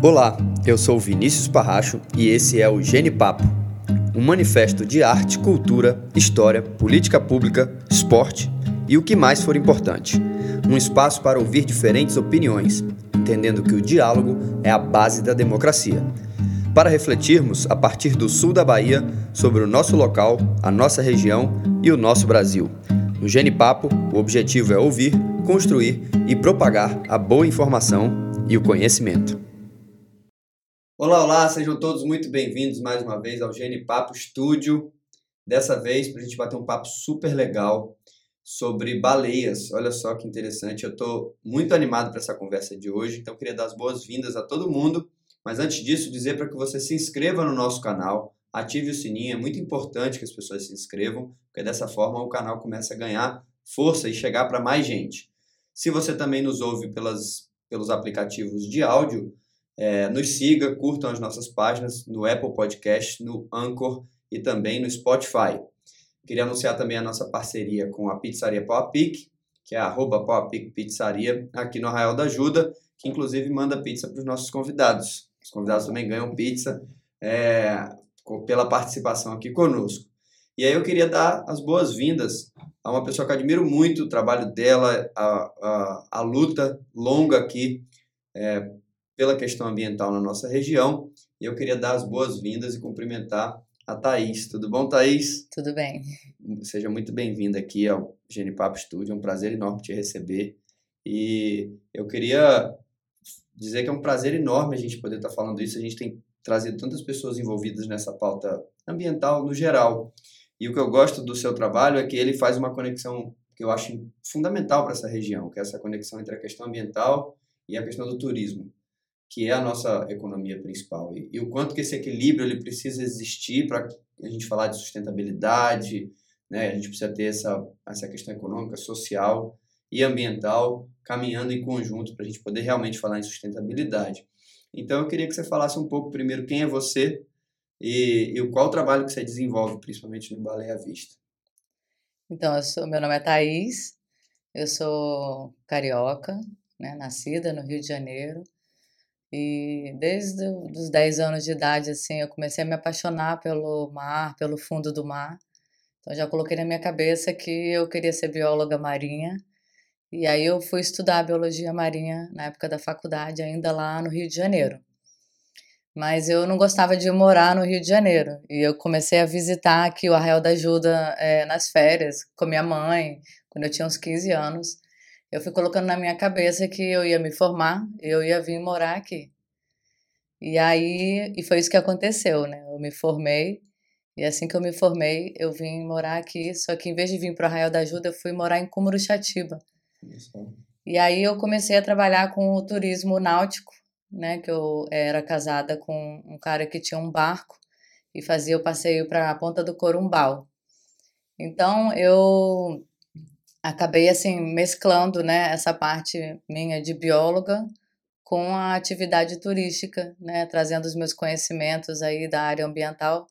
Olá, eu sou Vinícius Parracho e esse é o Gene Papo, um manifesto de arte, cultura, história, política pública, esporte e o que mais for importante. Um espaço para ouvir diferentes opiniões, entendendo que o diálogo é a base da democracia. Para refletirmos, a partir do sul da Bahia, sobre o nosso local, a nossa região e o nosso Brasil. No Gene Papo, o objetivo é ouvir, construir e propagar a boa informação e o conhecimento. Olá, olá, sejam todos muito bem-vindos mais uma vez ao Gene Papo Estúdio. Dessa vez, para a gente bater um papo super legal sobre baleias. Olha só que interessante, eu estou muito animado para essa conversa de hoje, então queria dar as boas-vindas a todo mundo. Mas antes disso, dizer para que você se inscreva no nosso canal, ative o sininho, é muito importante que as pessoas se inscrevam, porque dessa forma o canal começa a ganhar força e chegar para mais gente. Se você também nos ouve pelas, pelos aplicativos de áudio, é, nos siga, curtam as nossas páginas no Apple Podcast, no Anchor e também no Spotify. Queria anunciar também a nossa parceria com a Pizzaria Poapic, que é arroba Poapic Pizzaria, aqui no Arraial da Ajuda, que inclusive manda pizza para os nossos convidados. Os convidados também ganham pizza é, pela participação aqui conosco. E aí eu queria dar as boas-vindas a uma pessoa que admiro muito o trabalho dela, a, a, a luta longa aqui é, pela questão ambiental na nossa região. E eu queria dar as boas-vindas e cumprimentar a Thaís. Tudo bom, Thaís? Tudo bem. Seja muito bem-vinda aqui ao Genipapo Studio. É um prazer enorme te receber. E eu queria dizer que é um prazer enorme a gente poder estar falando isso. A gente tem trazido tantas pessoas envolvidas nessa pauta ambiental no geral. E o que eu gosto do seu trabalho é que ele faz uma conexão que eu acho fundamental para essa região, que é essa conexão entre a questão ambiental e a questão do turismo que é a nossa economia principal e, e o quanto que esse equilíbrio ele precisa existir para a gente falar de sustentabilidade, né? A gente precisa ter essa essa questão econômica, social e ambiental caminhando em conjunto para a gente poder realmente falar em sustentabilidade. Então eu queria que você falasse um pouco primeiro quem é você e, e qual o trabalho que você desenvolve, principalmente no Baleia Vista. Então, eu sou, meu nome é Thaís, eu sou carioca, né, nascida no Rio de Janeiro, e desde os 10 anos de idade, assim, eu comecei a me apaixonar pelo mar, pelo fundo do mar. Então, já coloquei na minha cabeça que eu queria ser bióloga marinha. E aí eu fui estudar biologia marinha na época da faculdade, ainda lá no Rio de Janeiro. Mas eu não gostava de morar no Rio de Janeiro. E eu comecei a visitar aqui o Arraial da Ajuda é, nas férias, com minha mãe, quando eu tinha uns 15 anos eu fui colocando na minha cabeça que eu ia me formar, eu ia vir morar aqui. E aí, e foi isso que aconteceu, né? Eu me formei, e assim que eu me formei, eu vim morar aqui, só que em vez de vir para o Arraial da Ajuda, eu fui morar em Cumuruxatiba. E aí eu comecei a trabalhar com o turismo náutico, né? Que eu era casada com um cara que tinha um barco e fazia o passeio para a Ponta do Corumbau. Então, eu acabei assim mesclando, né, essa parte minha de bióloga com a atividade turística, né, trazendo os meus conhecimentos aí da área ambiental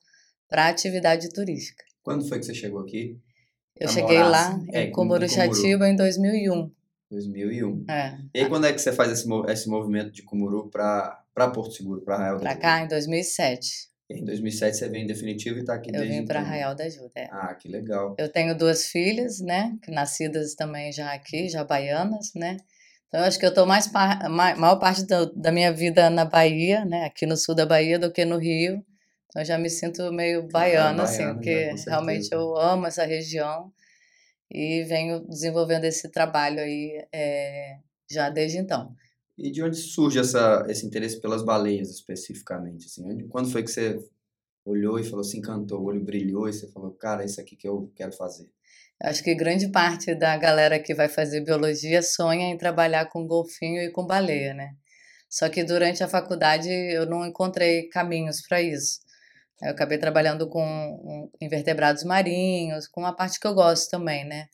para a atividade turística. Quando foi que você chegou aqui? Eu cheguei morar, lá assim? é, em Cumuruxatiba em 2001. 2001. É. E aí, quando é que você faz esse, esse movimento de Cumuru para Porto Seguro, para Arraial Para cá, em 2007. Em 2007 você veio em definitivo e está aqui eu desde Eu vim para Arraial da Ajuda, é. Ah, que legal. Eu tenho duas filhas, né, nascidas também já aqui, já baianas, né. Então eu acho que eu estou mais par, maior parte do, da minha vida na Bahia, né, aqui no sul da Bahia do que no Rio. Então eu já me sinto meio ah, baiana, assim, porque realmente eu amo essa região e venho desenvolvendo esse trabalho aí é, já desde então. E de onde surge essa, esse interesse pelas baleias especificamente? Assim? Quando foi que você olhou e falou, se encantou, o olho brilhou e você falou, cara, isso aqui que eu quero fazer? Acho que grande parte da galera que vai fazer biologia sonha em trabalhar com golfinho e com baleia, né? Só que durante a faculdade eu não encontrei caminhos para isso. Eu acabei trabalhando com invertebrados marinhos, com uma parte que eu gosto também, né?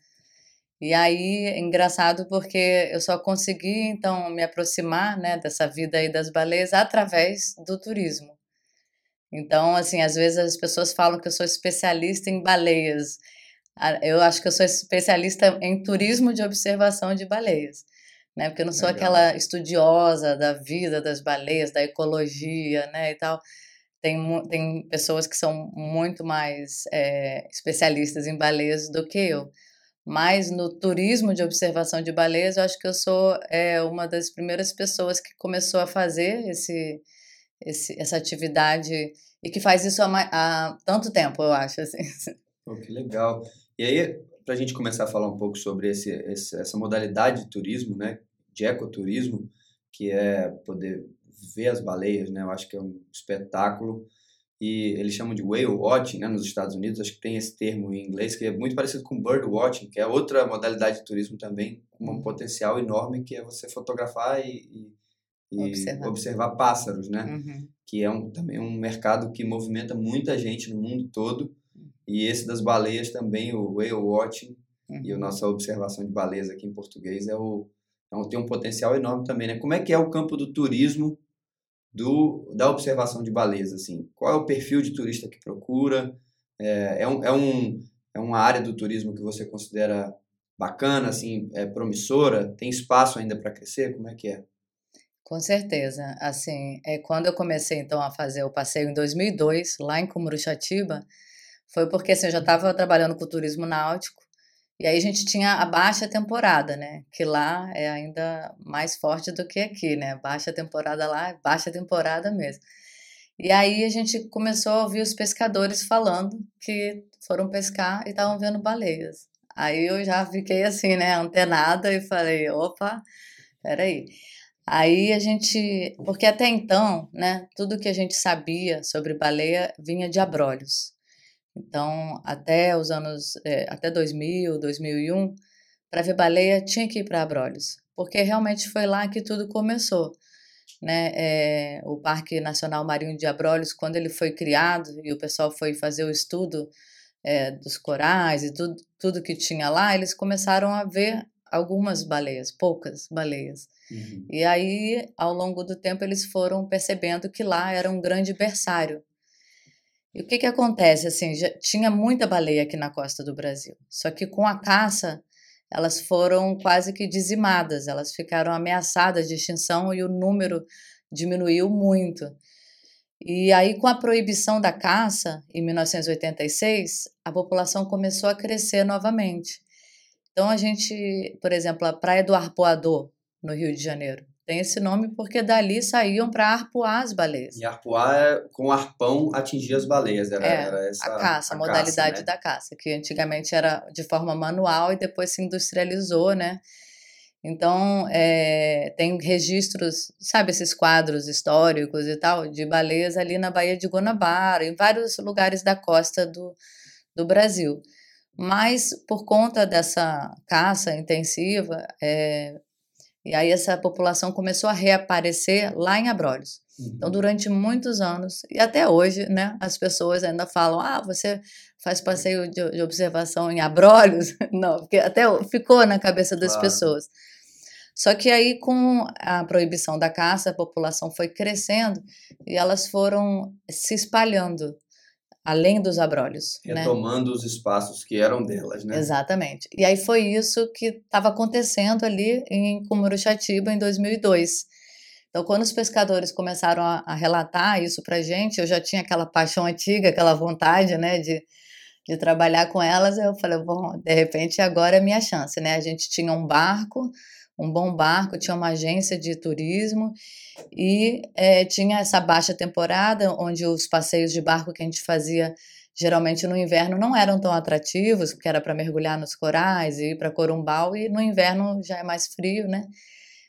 E aí, é engraçado porque eu só consegui, então, me aproximar, né, dessa vida aí das baleias através do turismo. Então, assim, às vezes as pessoas falam que eu sou especialista em baleias. Eu acho que eu sou especialista em turismo de observação de baleias. né? Porque eu não sou Legal. aquela estudiosa da vida das baleias, da ecologia, né, e tal. Tem, tem pessoas que são muito mais é, especialistas em baleias do que eu. Mas no turismo de observação de baleias, eu acho que eu sou é, uma das primeiras pessoas que começou a fazer esse, esse, essa atividade e que faz isso há, há tanto tempo, eu acho. Assim. Pô, que legal. E aí, para a gente começar a falar um pouco sobre esse, esse, essa modalidade de turismo, né, de ecoturismo, que é poder ver as baleias, né, eu acho que é um espetáculo e eles chamam de whale watching, né, nos Estados Unidos, acho que tem esse termo em inglês, que é muito parecido com bird watching, que é outra modalidade de turismo também, com um uhum. potencial enorme, que é você fotografar e, e, observar. observar. pássaros, né, uhum. que é um, também um mercado que movimenta muita gente no mundo todo, e esse das baleias também, o whale watching, uhum. e a nossa observação de baleias aqui em português é o, é um, tem um potencial enorme também, né? Como é que é o campo do turismo do, da observação de baleias, assim? Qual é o perfil de turista que procura? É, é, um, é, um, é uma área do turismo que você considera bacana, assim, é promissora? Tem espaço ainda para crescer? Como é que é? Com certeza. Assim, é, quando eu comecei, então, a fazer o passeio em 2002, lá em Cumuruxatiba, foi porque assim, eu já estava trabalhando com turismo náutico e aí a gente tinha a baixa temporada, né? Que lá é ainda mais forte do que aqui, né? Baixa temporada lá, baixa temporada mesmo. E aí a gente começou a ouvir os pescadores falando que foram pescar e estavam vendo baleias. Aí eu já fiquei assim, né, antenada e falei, opa, peraí. Aí a gente, porque até então, né, tudo que a gente sabia sobre baleia vinha de abrolhos. Então, até os anos, é, até 2000, 2001, para ver baleia tinha que ir para Abrolhos, porque realmente foi lá que tudo começou. Né? É, o Parque Nacional Marinho de Abrolhos, quando ele foi criado e o pessoal foi fazer o estudo é, dos corais e tudo, tudo que tinha lá, eles começaram a ver algumas baleias, poucas baleias. Uhum. E aí, ao longo do tempo, eles foram percebendo que lá era um grande berçário e o que que acontece, assim, já tinha muita baleia aqui na costa do Brasil, só que com a caça elas foram quase que dizimadas, elas ficaram ameaçadas de extinção e o número diminuiu muito. E aí, com a proibição da caça, em 1986, a população começou a crescer novamente. Então, a gente, por exemplo, a Praia do Arpoador, no Rio de Janeiro, tem esse nome porque dali saíam para arpoar as baleias. E arpoar é com arpão atingir as baleias, era, é, era essa a caça, a, a modalidade caça, né? da caça, que antigamente era de forma manual e depois se industrializou, né? Então, é, tem registros, sabe, esses quadros históricos e tal, de baleias ali na Baía de Guanabara, em vários lugares da costa do, do Brasil. Mas, por conta dessa caça intensiva, é, e aí essa população começou a reaparecer lá em Abrolhos. Então, uhum. Então, durante muitos anos, e até hoje, né, as pessoas ainda falam: ah, você faz passeio de, de observação em Abrolhos? Não, porque até ficou na cabeça das claro. pessoas. Só que aí, com a proibição da caça, a população foi crescendo e elas foram se espalhando além dos abrolhos. Né? Retomando né? os espaços que eram delas, né? Exatamente. E aí foi isso que estava acontecendo ali em Cumuruxatiba em 2002. Então, quando os pescadores começaram a, a relatar isso para gente, eu já tinha aquela paixão antiga, aquela vontade, né, de, de trabalhar com elas. Eu falei, bom, de repente agora é minha chance, né? A gente tinha um barco, um bom barco, tinha uma agência de turismo e é, tinha essa baixa temporada, onde os passeios de barco que a gente fazia geralmente no inverno não eram tão atrativos, porque era para mergulhar nos corais e ir para Corumbau, e no inverno já é mais frio, né?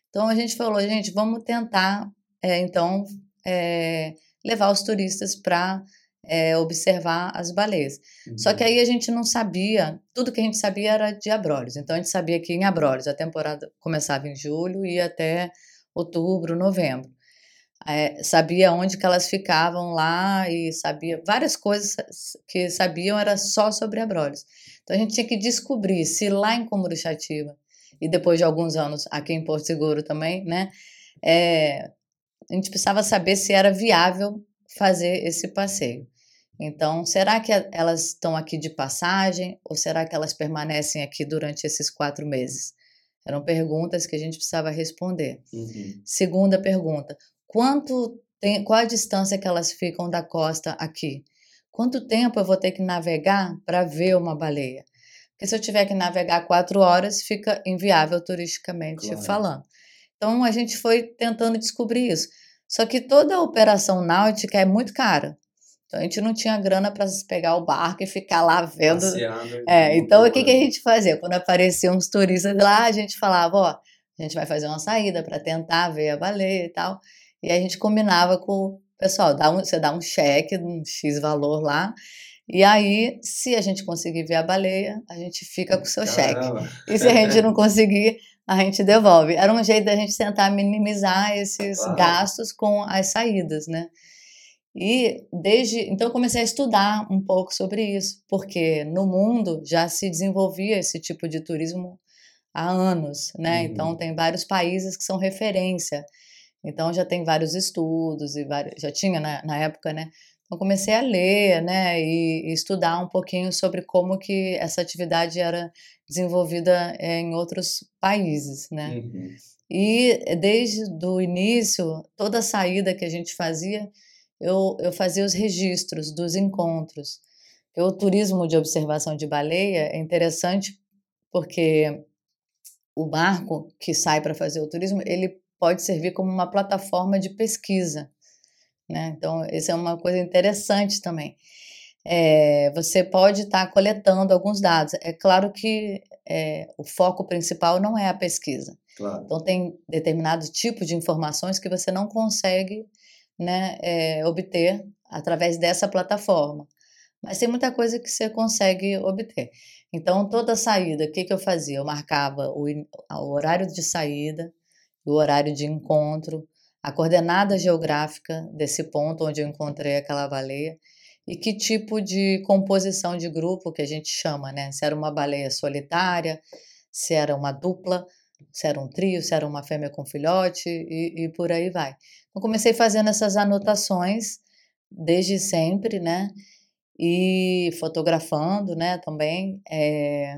Então a gente falou, gente, vamos tentar, é, então, é, levar os turistas para é, observar as baleias. Uhum. Só que uhum. aí a gente não sabia, tudo que a gente sabia era de Abrolhos. Então a gente sabia que em Abrolhos a temporada começava em julho e ia até outubro, novembro. É, sabia onde que elas ficavam lá e sabia várias coisas que sabiam era só sobre Abrolhos. Então a gente tinha que descobrir se lá em Comuruxativa e depois de alguns anos aqui em Porto Seguro também, né, é, a gente precisava saber se era viável fazer esse passeio. Então, será que elas estão aqui de passagem ou será que elas permanecem aqui durante esses quatro meses? Eram perguntas que a gente precisava responder. Uhum. Segunda pergunta: quanto tem, qual a distância que elas ficam da costa aqui? Quanto tempo eu vou ter que navegar para ver uma baleia? Porque se eu tiver que navegar quatro horas, fica inviável turisticamente Claro. falando. Então a gente foi tentando descobrir isso. Só que toda a operação náutica é muito cara. Então a gente não tinha grana para pegar o barco e ficar lá vendo. Passeando, É, então o que, que a gente fazia? Quando apareciam uns turistas lá, a gente falava, ó, a gente vai fazer uma saída para tentar ver a baleia e tal. E a gente combinava com o pessoal, dá um, você dá um cheque, um X valor lá, e aí, se a gente conseguir ver a baleia, a gente fica com o seu cheque. Caramba. E se a gente não conseguir, a gente devolve. Era um jeito da gente tentar minimizar esses Claro. gastos com as saídas, né? E desde então eu comecei a estudar um pouco sobre isso, porque no mundo já se desenvolvia esse tipo de turismo há anos, né? Uhum. Então tem vários países que são referência. Então já tem vários estudos e vários, já tinha na, na época, né? Então comecei a ler, né, e, e estudar um pouquinho sobre como que essa atividade era desenvolvida eh, em outros países, né? Uhum. E desde o início, toda saída que a gente fazia, eu, eu fazia os registros dos encontros. O turismo de observação de baleia é interessante porque o barco que sai para fazer o turismo, ele pode servir como uma plataforma de pesquisa. Né? Então, isso é uma coisa interessante também. É, você pode estar coletando alguns dados. É claro que é, o foco principal não é a pesquisa. Claro. Então, tem determinado tipo de informações que você não consegue né, é, obter através dessa plataforma. Mas tem muita coisa que você consegue obter. Então, toda saída, o que, que eu fazia? Eu marcava o, o horário de saída, o horário de encontro, a coordenada geográfica desse ponto onde eu encontrei aquela baleia e que tipo de composição de grupo que a gente chama, né? Se era uma baleia solitária, se era uma dupla, se era um trio, se era uma fêmea com filhote e, e por aí vai. Então comecei fazendo essas anotações desde sempre, né? E fotografando, né? Também. é,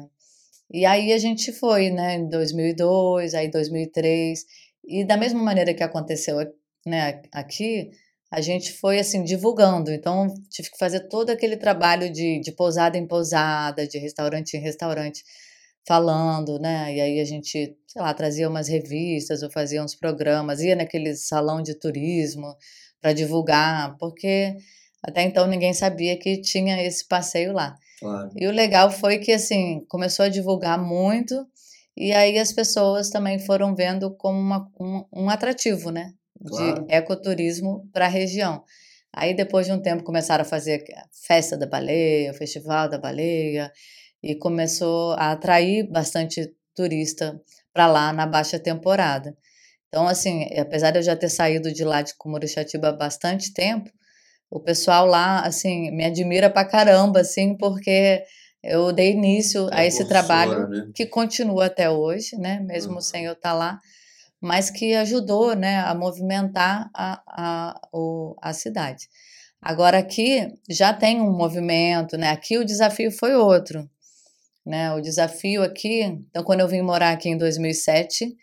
E aí a gente foi, né? Em 2002, aí 2003 e da mesma maneira que aconteceu, né? Aqui a gente foi assim divulgando. Então tive que fazer todo aquele trabalho de, de pousada em pousada, de restaurante em restaurante, falando, né? E aí a gente, sei lá, trazia umas revistas ou fazia uns programas, ia naquele salão de turismo para divulgar, porque até então ninguém sabia que tinha esse passeio lá. Claro. E o legal foi que assim começou a divulgar muito e aí as pessoas também foram vendo como uma, um, um atrativo, né? De Claro. ecoturismo para a região. Aí depois de um tempo começaram a fazer a festa da baleia, o festival da baleia e começou a atrair bastante turista para lá na baixa temporada. Então assim, apesar de eu já ter saído de lá de Cumurixatiba há bastante tempo, o pessoal lá assim me admira pra caramba assim, porque eu dei início a esse trabalho né? que continua até hoje, né? Mesmo Uhum. sem eu estar lá, mas que ajudou, né, a movimentar a, a, o, a cidade. Agora aqui já tem um movimento, né? Aqui o desafio foi outro, né? O desafio aqui, então quando eu vim morar aqui em 2007,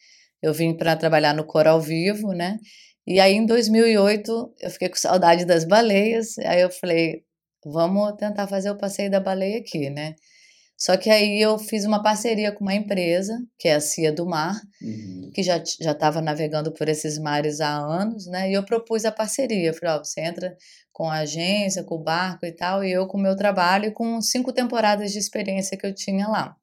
eu vim para trabalhar no Coral Vivo, né? E aí em 2008 eu fiquei com saudade das baleias, aí eu falei, vamos tentar fazer o passeio da baleia aqui, né? Só que aí eu fiz uma parceria com uma empresa, que é a Cia do Mar, Uhum. que já já estava navegando por esses mares há anos, né? E eu propus a parceria. Eu falei, ó, você entra com a agência, com o barco e tal, e eu com o meu trabalho e com cinco temporadas de experiência que eu tinha lá.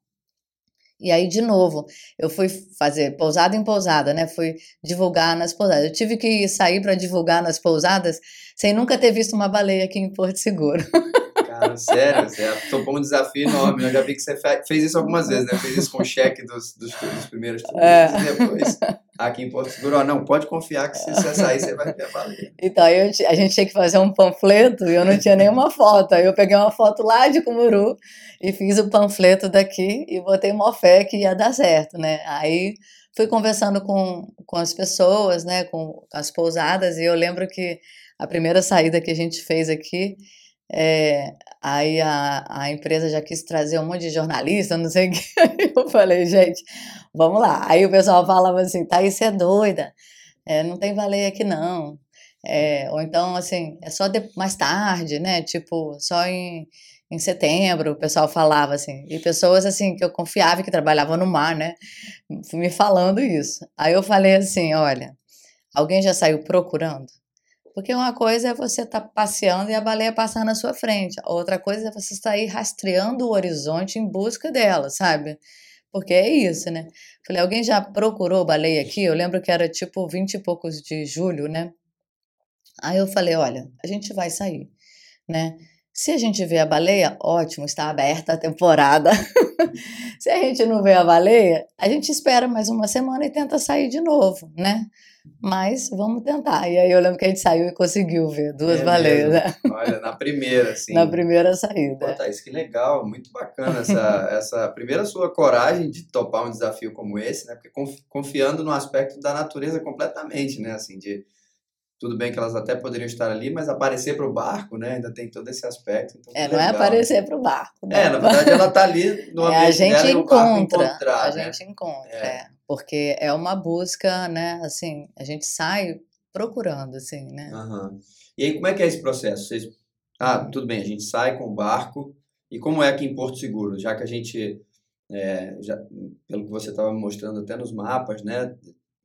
E aí, de novo, eu fui fazer pousada em pousada, né? Fui divulgar nas pousadas. Eu tive que sair para divulgar nas pousadas sem nunca ter visto uma baleia aqui em Porto Seguro. Sério, você topou um desafio enorme. Eu já vi que você fe- fez isso algumas vezes, né? Fez isso com o cheque dos, dos, dos primeiros É. e depois aqui em Porto Seguro. Ó, não, pode confiar que se você sair, você vai ver a baleia. Então, aí eu a gente tinha que fazer um panfleto e eu não tinha nenhuma foto. Aí eu peguei uma foto lá de Cumuru e fiz o panfleto daqui e botei uma fé que ia dar certo, né? Aí fui conversando com, com as pessoas, né? Com as pousadas e eu lembro que a primeira saída que a gente fez aqui É, aí a, a empresa já quis trazer um monte de jornalista, não sei o que. Eu falei, gente, vamos lá. Aí o pessoal falava assim, tá, isso é doida, é, não tem baleia aqui não. É, ou então, assim, é só de, mais tarde, né? Tipo, só em, em setembro, o pessoal falava assim. E pessoas, assim, que eu confiava que trabalhavam no mar, né? Me falando isso. Aí eu falei assim: olha, alguém já saiu procurando? Porque uma coisa é você estar tá passeando e a baleia passar na sua frente. Outra coisa é você sair rastreando o horizonte em busca dela, sabe? Porque é isso, né? Falei, alguém já procurou baleia aqui? Eu lembro que era tipo 20 e poucos de julho, né? Aí eu falei, olha, a gente vai sair, né? Se a gente vê a baleia, ótimo, está aberta a temporada. Se a gente não vê a baleia, a gente espera mais uma semana e tenta sair de novo, né? Mas vamos tentar. E aí eu lembro que a gente saiu e conseguiu ver duas é baleias. Né? Olha, na primeira, assim. Na primeira saída. Pô, Thaís, que legal, muito bacana essa, essa primeira sua coragem de topar um desafio como esse, né? Porque confiando no aspecto da natureza completamente, né? Assim, de tudo bem que elas até poderiam estar ali, mas aparecer para o barco, né? Ainda tem todo esse aspecto. Então, é, não é aparecer para o barco. Né? É, na verdade ela está ali no ambiente é, a gente dela encontra, encontrar, A né? gente encontra, é. é. Porque é uma busca, né? Assim, a gente sai procurando, assim, né? Uhum. E aí, como é que é esse processo? Vocês... Ah, tudo bem, a gente sai com o barco. E como é aqui em Porto Seguro? Já que a gente, é, já, pelo que você estava mostrando até nos mapas, né?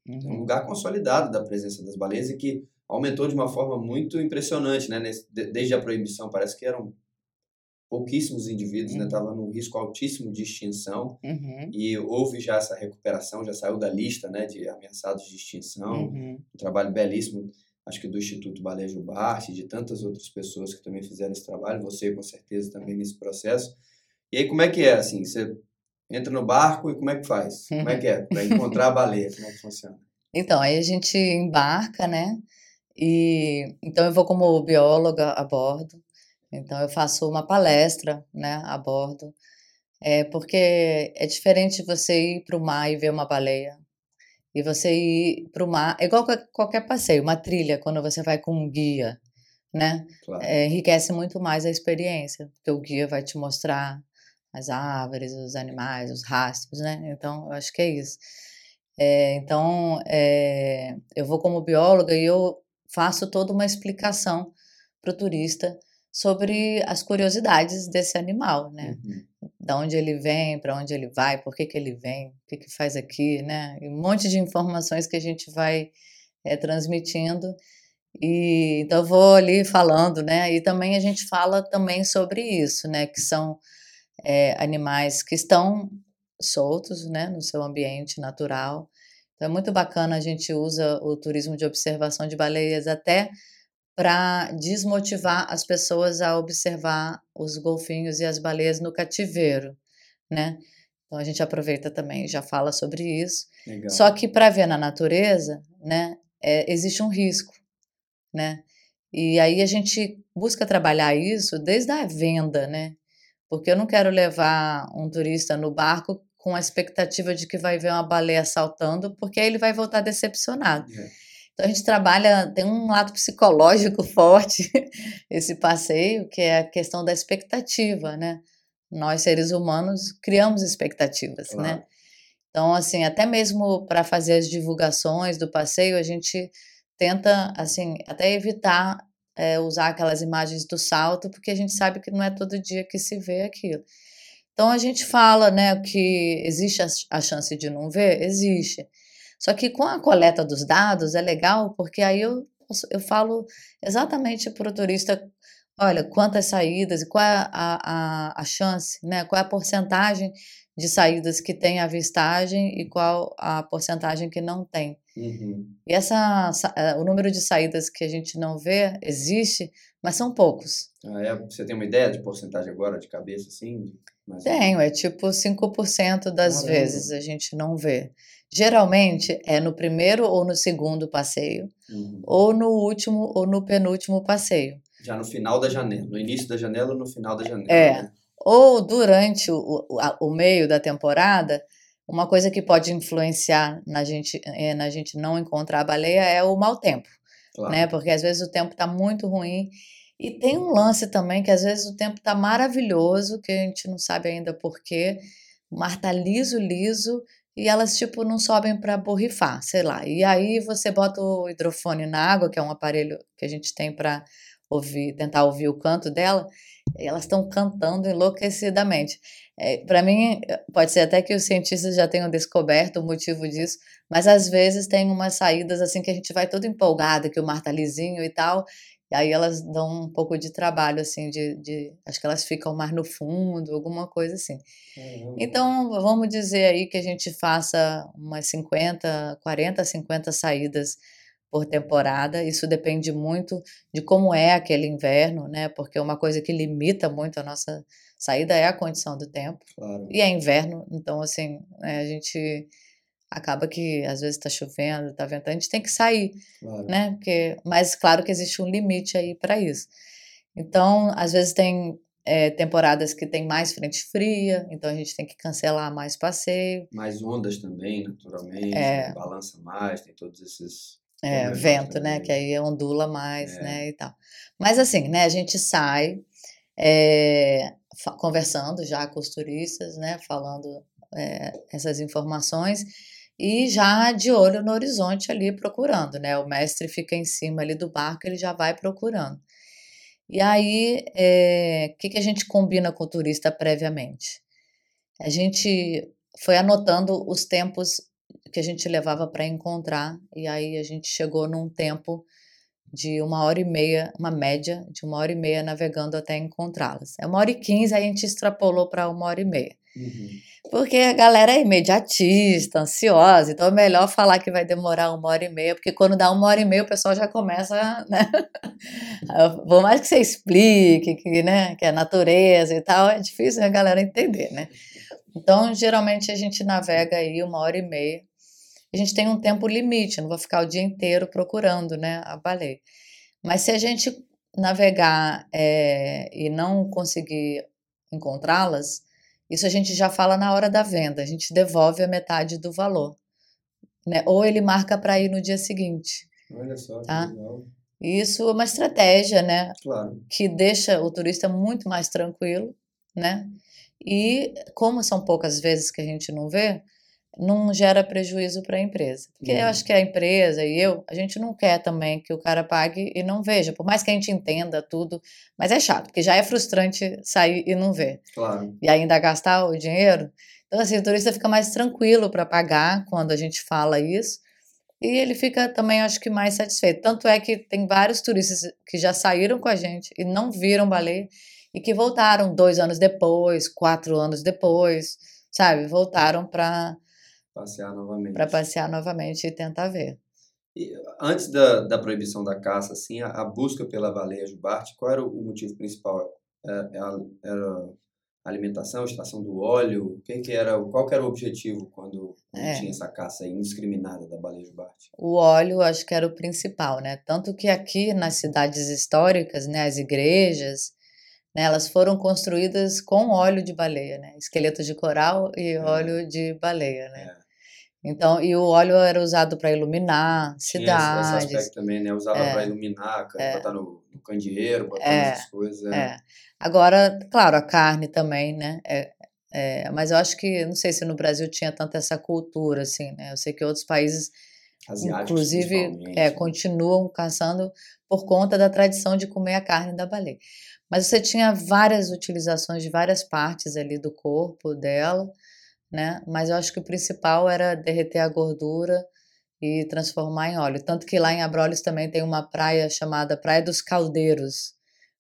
Uhum. É um lugar consolidado da presença das baleias e que aumentou de uma forma muito impressionante, né? Desde a proibição, parece que eram pouquíssimos indivíduos, né? uhum. né? Estava num risco altíssimo de extinção uhum. e houve já essa recuperação, já saiu da lista, né? De ameaçados de extinção. Uhum. Um trabalho belíssimo, acho que do Instituto Baleia Jubarte, de tantas outras pessoas que também fizeram esse trabalho. Você, com certeza, também nesse processo. E aí, como é que é, assim? Você entra no barco e como é que faz? Como é que é? Para encontrar a baleia, como é que funciona? Então, aí a gente embarca, né? E então eu vou como bióloga a bordo. Então eu faço uma palestra, né, a bordo. É porque é diferente você ir para o mar e ver uma baleia. E você ir para o mar, é igual qualquer passeio, uma trilha, quando você vai com um guia, né? Claro. É, enriquece muito mais a experiência, porque o guia vai te mostrar as árvores, os animais, os rastros, né? Então, eu acho que é isso. É, então, é, eu vou como bióloga e eu faço toda uma explicação para o turista sobre as curiosidades desse animal, né? Uhum. Da onde ele vem, para onde ele vai, por que, que ele vem, o que, que faz aqui, né? E um monte de informações que a gente vai é, transmitindo. E então eu vou ali falando, né? E também a gente fala também sobre isso, né? Que são é, animais que estão soltos, né? No seu ambiente natural então é muito bacana, a gente usa o turismo de observação de baleias até para desmotivar as pessoas a observar os golfinhos e as baleias no cativeiro, né? Então a gente aproveita também, já fala sobre isso. Legal. Só que para ver na natureza, né, é, existe um risco, né? E aí a gente busca trabalhar isso desde a venda, né? Porque eu não quero levar um turista no barco com a expectativa de que vai ver uma baleia saltando, porque aí ele vai voltar decepcionado. É. Então a gente trabalha, tem um lado psicológico forte esse passeio, que é a questão da expectativa, né? Nós seres humanos criamos expectativas, né? claro. né? Então assim, até mesmo para fazer as divulgações do passeio, a gente tenta assim até evitar é, usar aquelas imagens do salto, porque a gente sabe que não é todo dia que se vê aquilo. Então a gente fala, né, que existe a chance de não ver, existe. Só que com a coleta dos dados é legal, porque aí eu, eu falo exatamente para o turista, olha, quantas saídas e qual é a, a, a chance, né, qual é a porcentagem de saídas que tem avistagem e qual a porcentagem que não tem. Uhum. E essa, eh, o número de saídas que a gente não vê existe, mas são poucos. Ah, é? Você tem uma ideia de porcentagem agora, de cabeça, assim? Mas... Tenho, é tipo 5% das Caramba. vezes a gente não vê. Geralmente é no primeiro ou no segundo passeio, uhum. ou no último ou no penúltimo passeio. Já no final da janela, no início da janela ou no final da janela. É. Né? Ou durante o, o, o, meio da temporada, uma coisa que pode influenciar na gente, é, na gente não encontrar a baleia é o mau tempo. Claro. Né? Porque às vezes o tempo está muito ruim E tem um lance também que às vezes o tempo está maravilhoso, que a gente não sabe ainda porquê, o mar tá liso, liso, e elas, tipo, não sobem para borrifar, sei lá. E aí você bota o hidrofone na água, que é um aparelho que a gente tem para ouvir, tentar ouvir o canto dela, e elas estão cantando enlouquecidamente. É, para mim, pode ser até que os cientistas já tenham descoberto o motivo disso, mas às vezes tem umas saídas assim que a gente vai todo empolgado, que o mar tá lisinho e tal, e aí elas dão um pouco de trabalho, assim, de, de acho que elas ficam mais no fundo, alguma coisa assim. Uhum. Então, vamos dizer aí que a gente faça umas 50, 40, 50 saídas por temporada. Isso depende muito de como é aquele inverno, né? Porque uma coisa que limita muito a nossa saída é a condição do tempo. Claro. E é inverno, então, assim, né, a gente acaba que às vezes está chovendo, está ventando, a gente tem que sair, claro. né? Porque, mas claro que existe um limite aí para isso. Então, às vezes tem é, temporadas que tem mais frente fria, então a gente tem que cancelar mais passeio. Mais ondas também, naturalmente, é, balança mais, tem todos esses. É, vento, né, também. né? Que aí ondula mais, é. né? E tal. Mas assim, né? A gente sai é, conversando já com os turistas, né? Falando é, essas informações e já de olho no horizonte ali procurando, né? O mestre fica em cima ali do barco, ele já vai procurando. E aí, o é, que, que a gente combina com o turista previamente? A gente foi anotando os tempos que a gente levava para encontrar, e aí a gente chegou num tempo de uma hora e meia, uma média de uma hora e meia navegando até encontrá-las. É uma hora e quinze, aí a gente extrapolou para uma hora e meia. Uhum. Porque a galera é imediatista, ansiosa, então é melhor falar que vai demorar uma hora e meia, porque quando dá uma hora e meia o pessoal já começa, né? Por mais que você explique que, né, que é natureza e tal, é difícil a galera entender, né? Então, geralmente a gente navega aí uma hora e meia. A gente tem um tempo limite, não vou ficar o dia inteiro procurando, né, a baleia. Mas se a gente navegar é, e não conseguir encontrá-las, isso a gente já fala na hora da venda, a gente devolve a metade do valor. Né? Ou ele marca para ir no dia seguinte. Olha só, tá? legal. Isso é uma estratégia, né? Claro. Que deixa o turista muito mais tranquilo, né? E como são poucas vezes que a gente não vê, não gera prejuízo para a empresa. Porque uhum. eu acho que a empresa e eu, a gente não quer também que o cara pague e não veja, por mais que a gente entenda tudo, mas é chato, porque já é frustrante sair e não ver. Claro. E ainda gastar o dinheiro. Então, assim, o turista fica mais tranquilo para pagar quando a gente fala isso. E ele fica também, acho que, mais satisfeito. Tanto é que tem vários turistas que já saíram com a gente e não viram baleia e que voltaram dois anos depois, quatro anos depois, sabe? Voltaram para passear novamente. Para passear novamente e tentar ver. E, antes da, da proibição da caça, assim, a, a busca pela baleia jubarte, qual era o, motivo principal? Era, é, é era a alimentação, a extração do óleo? Quem que era, qual que era o objetivo quando, quando é. tinha essa caça indiscriminada da baleia jubarte? O óleo, acho que era o principal, né? Tanto que aqui nas cidades históricas, né, as igrejas, né, elas foram construídas com óleo de baleia, né? Esqueletos de coral e é. óleo de baleia, né? É. Então, e o óleo era usado para iluminar cidades. Tinha esse, aspecto também, né? Usava é, para iluminar, é, botar no, no candeeiro, botar é, essas coisas. É. é. Agora, claro, a carne também, né? É, é, mas eu acho que, não sei se no Brasil tinha tanta essa cultura, assim, né? Eu sei que outros países, Asiáticos, inclusive, é, continuam caçando por conta da tradição de comer a carne da baleia. Mas você tinha várias utilizações de várias partes ali do corpo dela, né? Mas eu acho que o principal era derreter a gordura e transformar em óleo. Tanto que lá em Abrolhos também tem uma praia chamada Praia dos Caldeiros,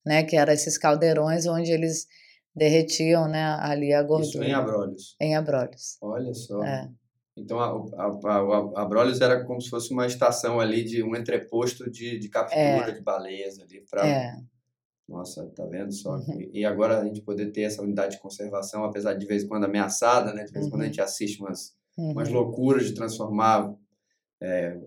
né? Que eram esses caldeirões onde eles derretiam, né? Ali a gordura. Isso em Abrolhos. Em Abrolhos. Olha só. É. Então a, a, a, Abrolhos era como se fosse uma estação ali de um entreposto de, de captura é. de baleias ali para é. Nossa, tá vendo só? Uhum. E agora a gente poder ter essa unidade de conservação, apesar de, de vez em quando ameaçada, né? De vez em uhum. quando a uhum. gente assiste umas, uhum. umas loucuras de transformar, é,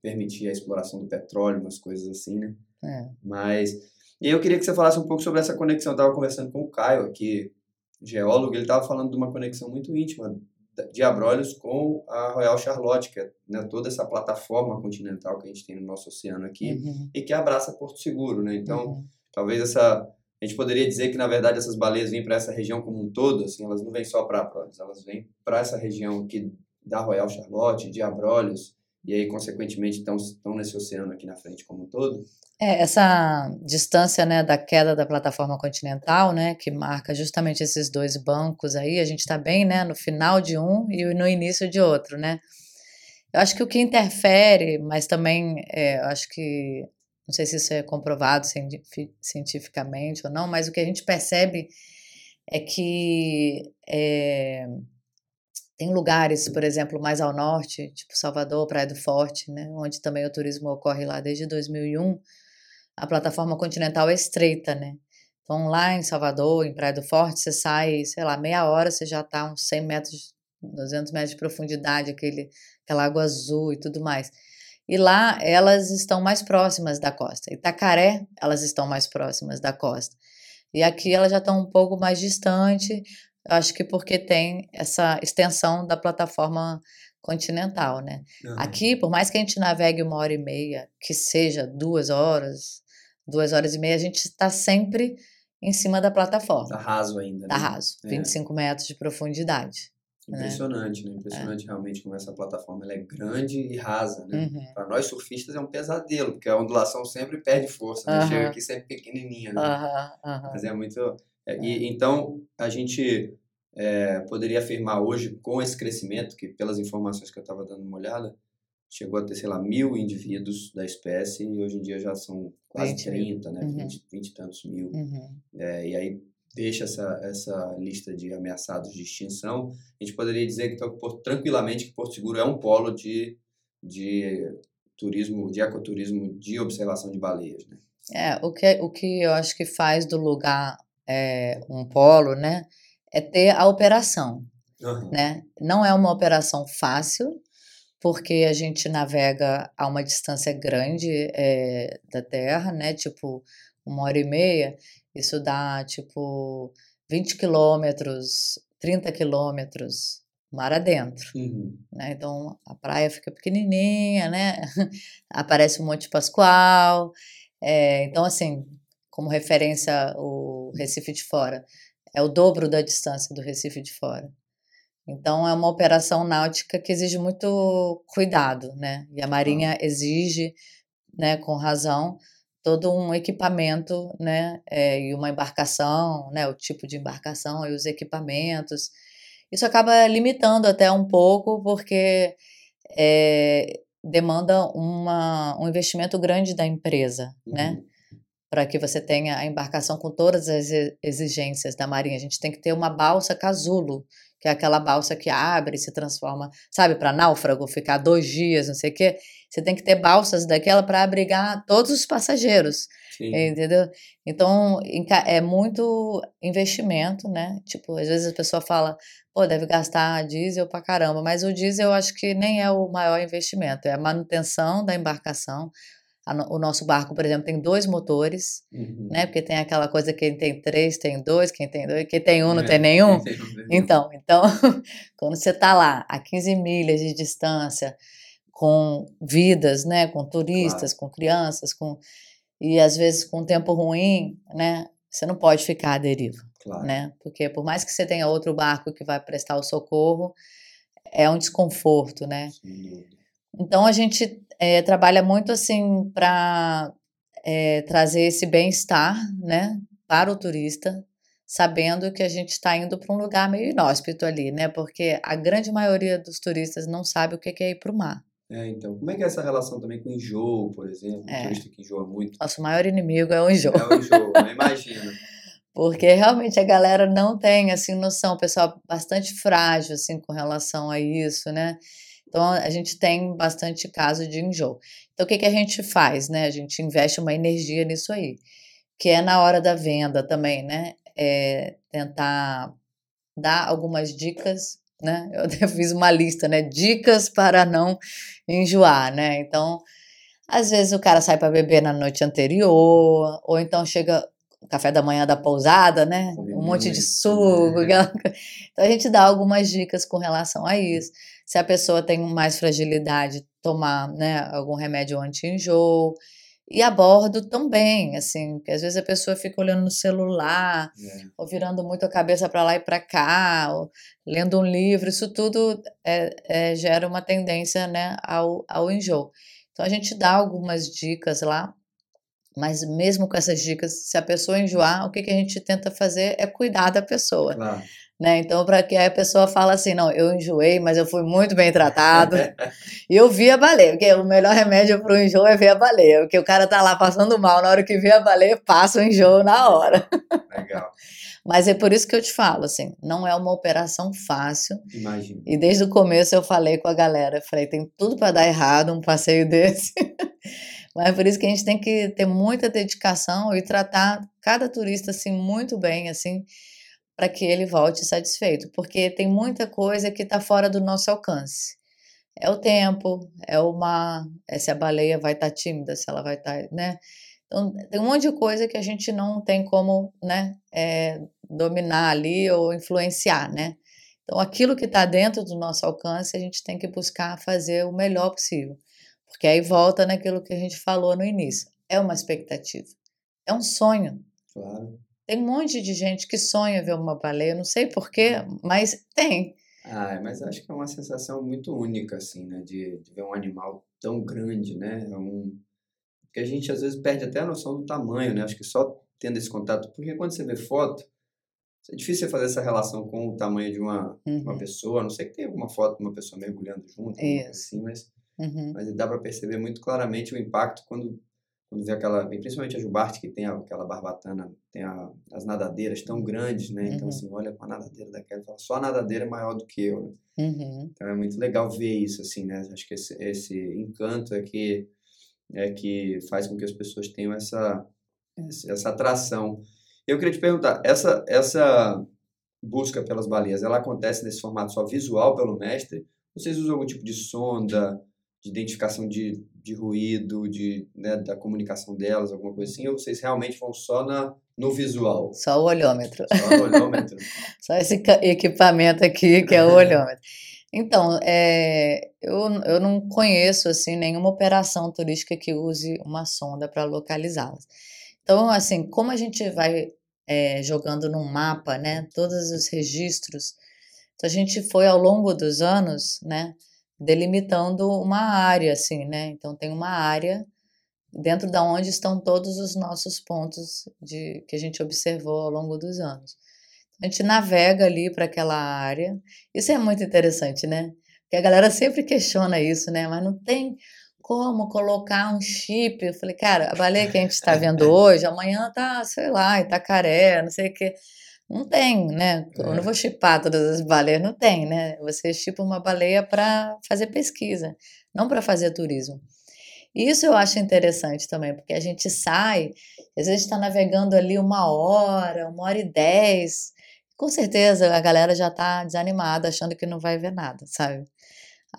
permitir a exploração do petróleo, umas coisas assim, né? É. Mas e eu queria que você falasse um pouco sobre essa conexão. Eu estava conversando com o Caio aqui, geólogo, ele estava falando de uma conexão muito íntima de Abrolhos com a Royal Charlotte, que é né, toda essa plataforma continental que a gente tem no nosso oceano aqui uhum. e que abraça Porto Seguro, né? Então, uhum talvez essa a gente poderia dizer que na verdade essas baleias vêm para essa região como um todo, assim, elas não vêm só para Abrolhos, elas vêm para essa região aqui da Royal Charlotte, de Abrolhos, e aí consequentemente estão, estão nesse oceano aqui na frente como um todo. É, essa distância né, da queda da plataforma continental, né, que marca justamente esses dois bancos aí, a gente está bem né, no final de um e no início de outro, né? Eu acho que o que interfere, mas também é, eu acho que não sei se isso é comprovado cientificamente ou não, mas o que a gente percebe é que é, tem lugares, por exemplo, mais ao norte, tipo Salvador, Praia do Forte, né, onde também o turismo ocorre lá desde 2001, a plataforma continental é estreita, né? Então, lá em Salvador, em Praia do Forte, você sai, sei lá, meia hora, você já está uns 100 metros, 200 metros de profundidade, aquele, aquela água azul e tudo mais. E lá elas estão mais próximas da costa. Itacaré, elas estão mais próximas da costa. E aqui elas já estão um pouco mais distante, acho que porque tem essa extensão da plataforma continental, né? Uhum. Aqui, por mais que a gente navegue uma hora e meia, que seja duas horas, duas horas e meia, a gente está sempre em cima da plataforma. Está raso ainda. Está né? raso, é. 25 metros de profundidade. Né? Impressionante, né? Impressionante é. realmente como essa plataforma ela é grande e rasa, né? Uhum. Para nós surfistas é um pesadelo, porque a ondulação sempre perde força, né? Uhum. Chega aqui sempre pequenininha, né? Uhum. Mas é muito... É, e, é. então, a gente é, poderia afirmar hoje, com esse crescimento, que pelas informações que eu estava dando uma olhada, chegou a ter, sei lá, mil indivíduos da espécie e hoje em dia já são quase 20 30, né? Uhum. 20, 20 e tantos mil. Uhum. É, e aí deixa essa, essa lista de ameaçados de extinção. A gente poderia dizer que tranquilamente que Porto Seguro é um polo de, de turismo, de ecoturismo de observação de baleias, né? É, o que, o que eu acho que faz do lugar é, um polo, né, é ter a operação, uhum. né? Não é uma operação fácil, porque a gente navega a uma distância grande é, da Terra, né? Tipo, uma hora e meia, isso dá, tipo, 20 quilômetros, 30 quilômetros mar adentro, uhum. né? Então, a praia fica pequenininha, né? Aparece o Monte Pascoal, é, então, assim, como referência, o Recife de Fora é o dobro da distância do Recife de Fora. Então é uma operação náutica que exige muito cuidado, né? E a Marinha exige, né, com razão, todo um equipamento, né, é, e uma embarcação, né, o tipo de embarcação e os equipamentos. Isso acaba limitando até um pouco, porque é, demanda uma, um investimento grande da empresa, né? uhum. né? para que você tenha a embarcação com todas as exigências da marinha. A gente tem que ter uma balsa casulo, que é aquela balsa que abre e se transforma, sabe, para náufrago, ficar dois dias, não sei o quê. Você tem que ter balsas daquela para abrigar todos os passageiros, Sim. entendeu? Então, é muito investimento, né? Tipo, às vezes a pessoa fala, pô, deve gastar diesel para caramba, mas o diesel eu acho que nem é o maior investimento, é a manutenção da embarcação, o nosso barco, por exemplo, tem dois motores, uhum. né? Porque tem aquela coisa que quem tem três tem dois, quem tem dois, quem tem um não é, tem nenhum. Tem então, então, quando você está lá a 15 milhas de distância, com vidas, né? Com turistas, claro. com crianças, com e às vezes com tempo ruim, né? Você não pode ficar à deriva, claro. né? Porque por mais que você tenha outro barco que vai prestar o socorro, é um desconforto, né? Sim. Então a gente é, trabalha muito assim para é, trazer esse bem-estar, né, para o turista, sabendo que a gente está indo para um lugar meio inóspito ali, né? Porque a grande maioria dos turistas não sabe o que é ir para o mar. É, então, como é que é essa relação também com o enjoo, por exemplo? É. turista que enjoa muito. Nosso maior inimigo é o enjoo. É o enjoo, né? imagina. Porque realmente a galera não tem, assim, noção, o pessoal bastante frágil, assim, com relação a isso, né? Então, a gente tem bastante caso de enjoo. Então, o que, que a gente faz, né? A gente investe uma energia nisso aí, que é na hora da venda também, né? É tentar dar algumas dicas, né? Eu até fiz uma lista, né? Dicas para não enjoar, né? Então, às vezes o cara sai para beber na noite anterior, ou então chega o café da manhã da pousada, né? Um monte de suco. Então a gente dá algumas dicas com relação a isso. Se a pessoa tem mais fragilidade, tomar né, algum remédio anti-enjoo. E abordo também, assim, que às vezes a pessoa fica olhando no celular, É. ou virando muito a cabeça para lá e para cá, ou lendo um livro, isso tudo é, é, gera uma tendência né, ao, ao enjoo. Então a gente dá algumas dicas lá, mas mesmo com essas dicas, se a pessoa enjoar, o que, que a gente tenta fazer é cuidar da pessoa. Claro. Né? Então, para que a pessoa fale assim, não, eu enjoei, mas eu fui muito bem tratado. e eu vi a baleia, porque o melhor remédio para o enjoo é ver a baleia. Porque o cara tá lá passando mal, na hora que vê a baleia, passa o enjoo na hora. Legal. Mas é por isso que eu te falo, assim, não é uma operação fácil. Imagino. E desde o começo eu falei com a galera, falei, tem tudo para dar errado um passeio desse. Mas é por isso que a gente tem que ter muita dedicação e tratar cada turista assim muito bem, assim, para que ele volte satisfeito, porque tem muita coisa que está fora do nosso alcance. É o tempo, é o mar, é se a baleia vai estar tá tímida, se ela vai estar, tá, né? Então, tem um monte de coisa que a gente não tem como, né, é, dominar ali ou influenciar, né? Então, aquilo que está dentro do nosso alcance, a gente tem que buscar fazer o melhor possível. Porque aí volta naquilo que a gente falou no início. É uma expectativa. É um sonho. Claro. Tem um monte de gente que sonha ver uma baleia, não sei porquê, mas tem. Ah, mas acho que é uma sensação muito única, assim, né? De, de ver um animal tão grande, né? É um... Porque a gente às vezes perde até a noção do tamanho, né? Acho que só tendo esse contato. Porque quando você vê foto, é difícil fazer essa relação com o tamanho de uma, uhum. uma pessoa. A não sei que tem alguma foto de uma pessoa mergulhando junto, assim, mas, uhum. mas dá para perceber muito claramente o impacto quando quando vê aquela, principalmente a Jubarte, que tem aquela barbatana, tem a, as nadadeiras tão grandes, né? Então, uhum. assim, olha com a nadadeira daquela e fala, só a nadadeira é maior do que eu, né? uhum. Então, é muito legal ver isso, assim, né? Acho que esse, esse encanto é que, é que faz com que as pessoas tenham essa, essa atração. Eu queria te perguntar, essa, essa busca pelas baleias, ela acontece nesse formato só visual pelo mestre? Vocês usam algum tipo de sonda, de identificação de, de ruído, de, né, da comunicação delas, alguma coisa assim, ou vocês realmente vão só na, no visual? Só o olhômetro. Só o olhômetro. só esse equipamento aqui que é o olhômetro. Então, é, eu, eu não conheço assim nenhuma operação turística que use uma sonda para localizá-las. Então, assim, como a gente vai é, jogando num mapa, né, todos os registros, então a gente foi ao longo dos anos, né, delimitando uma área, assim, né? Então tem uma área dentro da onde estão todos os nossos pontos de que a gente observou ao longo dos anos. A gente navega ali para aquela área. Isso é muito interessante, né? Porque a galera sempre questiona isso, né? Mas não tem como colocar um chip. Eu falei, cara, a baleia que a gente está vendo hoje, amanhã tá, sei lá, Itacaré, não sei o quê. Não tem, né? Eu não é. vou chipar todas as baleias, não tem, né? Você chipa uma baleia para fazer pesquisa, não para fazer turismo. Isso eu acho interessante também, porque a gente sai, às vezes está navegando ali uma hora, uma hora e dez. Com certeza a galera já está desanimada, achando que não vai ver nada, sabe?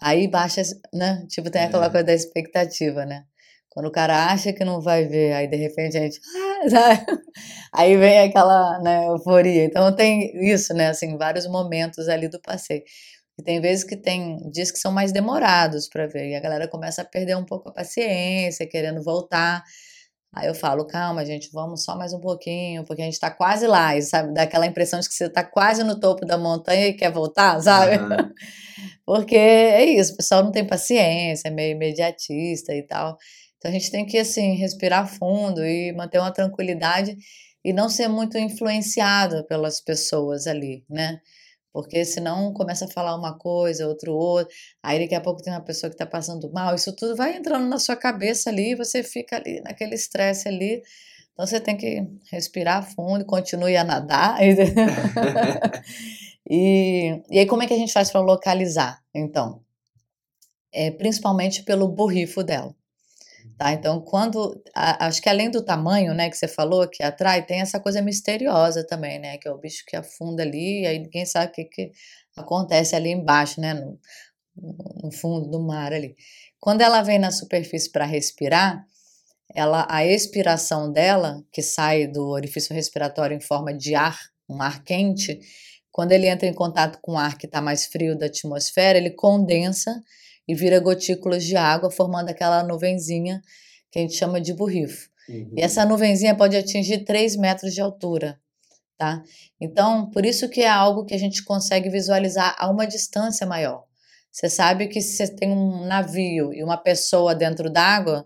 Aí baixa, né? Tipo, tem aquela é. coisa da expectativa, né? Quando o cara acha que não vai ver, aí de repente a gente. Aí vem aquela né, euforia. Então tem isso, né? Assim, vários momentos ali do passeio. E tem vezes que tem dias que são mais demorados para ver. E a galera começa a perder um pouco a paciência, querendo voltar. Aí eu falo, calma, gente, vamos só mais um pouquinho, porque a gente tá quase lá, e sabe? Dá aquela impressão de que você tá quase no topo da montanha e quer voltar, sabe? Uhum. porque é isso, o pessoal não tem paciência, é meio imediatista e tal. Então a gente tem que assim respirar fundo e manter uma tranquilidade e não ser muito influenciado pelas pessoas ali, né? Porque senão começa a falar uma coisa, outro outro, aí daqui a pouco tem uma pessoa que está passando mal, isso tudo vai entrando na sua cabeça ali e você fica ali naquele estresse ali. Então você tem que respirar fundo, continue a nadar. e, e aí como é que a gente faz para localizar? Então, é, principalmente pelo borrifo dela. Tá? Então, quando. A, acho que além do tamanho, né, que você falou, que atrai, tem essa coisa misteriosa também, né? Que é o bicho que afunda ali, e aí ninguém sabe o que, que acontece ali embaixo, né? No, no fundo do mar ali. Quando ela vem na superfície para respirar, ela, a expiração dela, que sai do orifício respiratório em forma de ar, um ar quente, quando ele entra em contato com o ar que está mais frio da atmosfera, ele condensa e vira gotículas de água, formando aquela nuvenzinha que a gente chama de borrifo. Uhum. E essa nuvenzinha pode atingir 3 metros de altura, tá? Então, por isso que é algo que a gente consegue visualizar a uma distância maior. Você sabe que se você tem um navio e uma pessoa dentro d'água,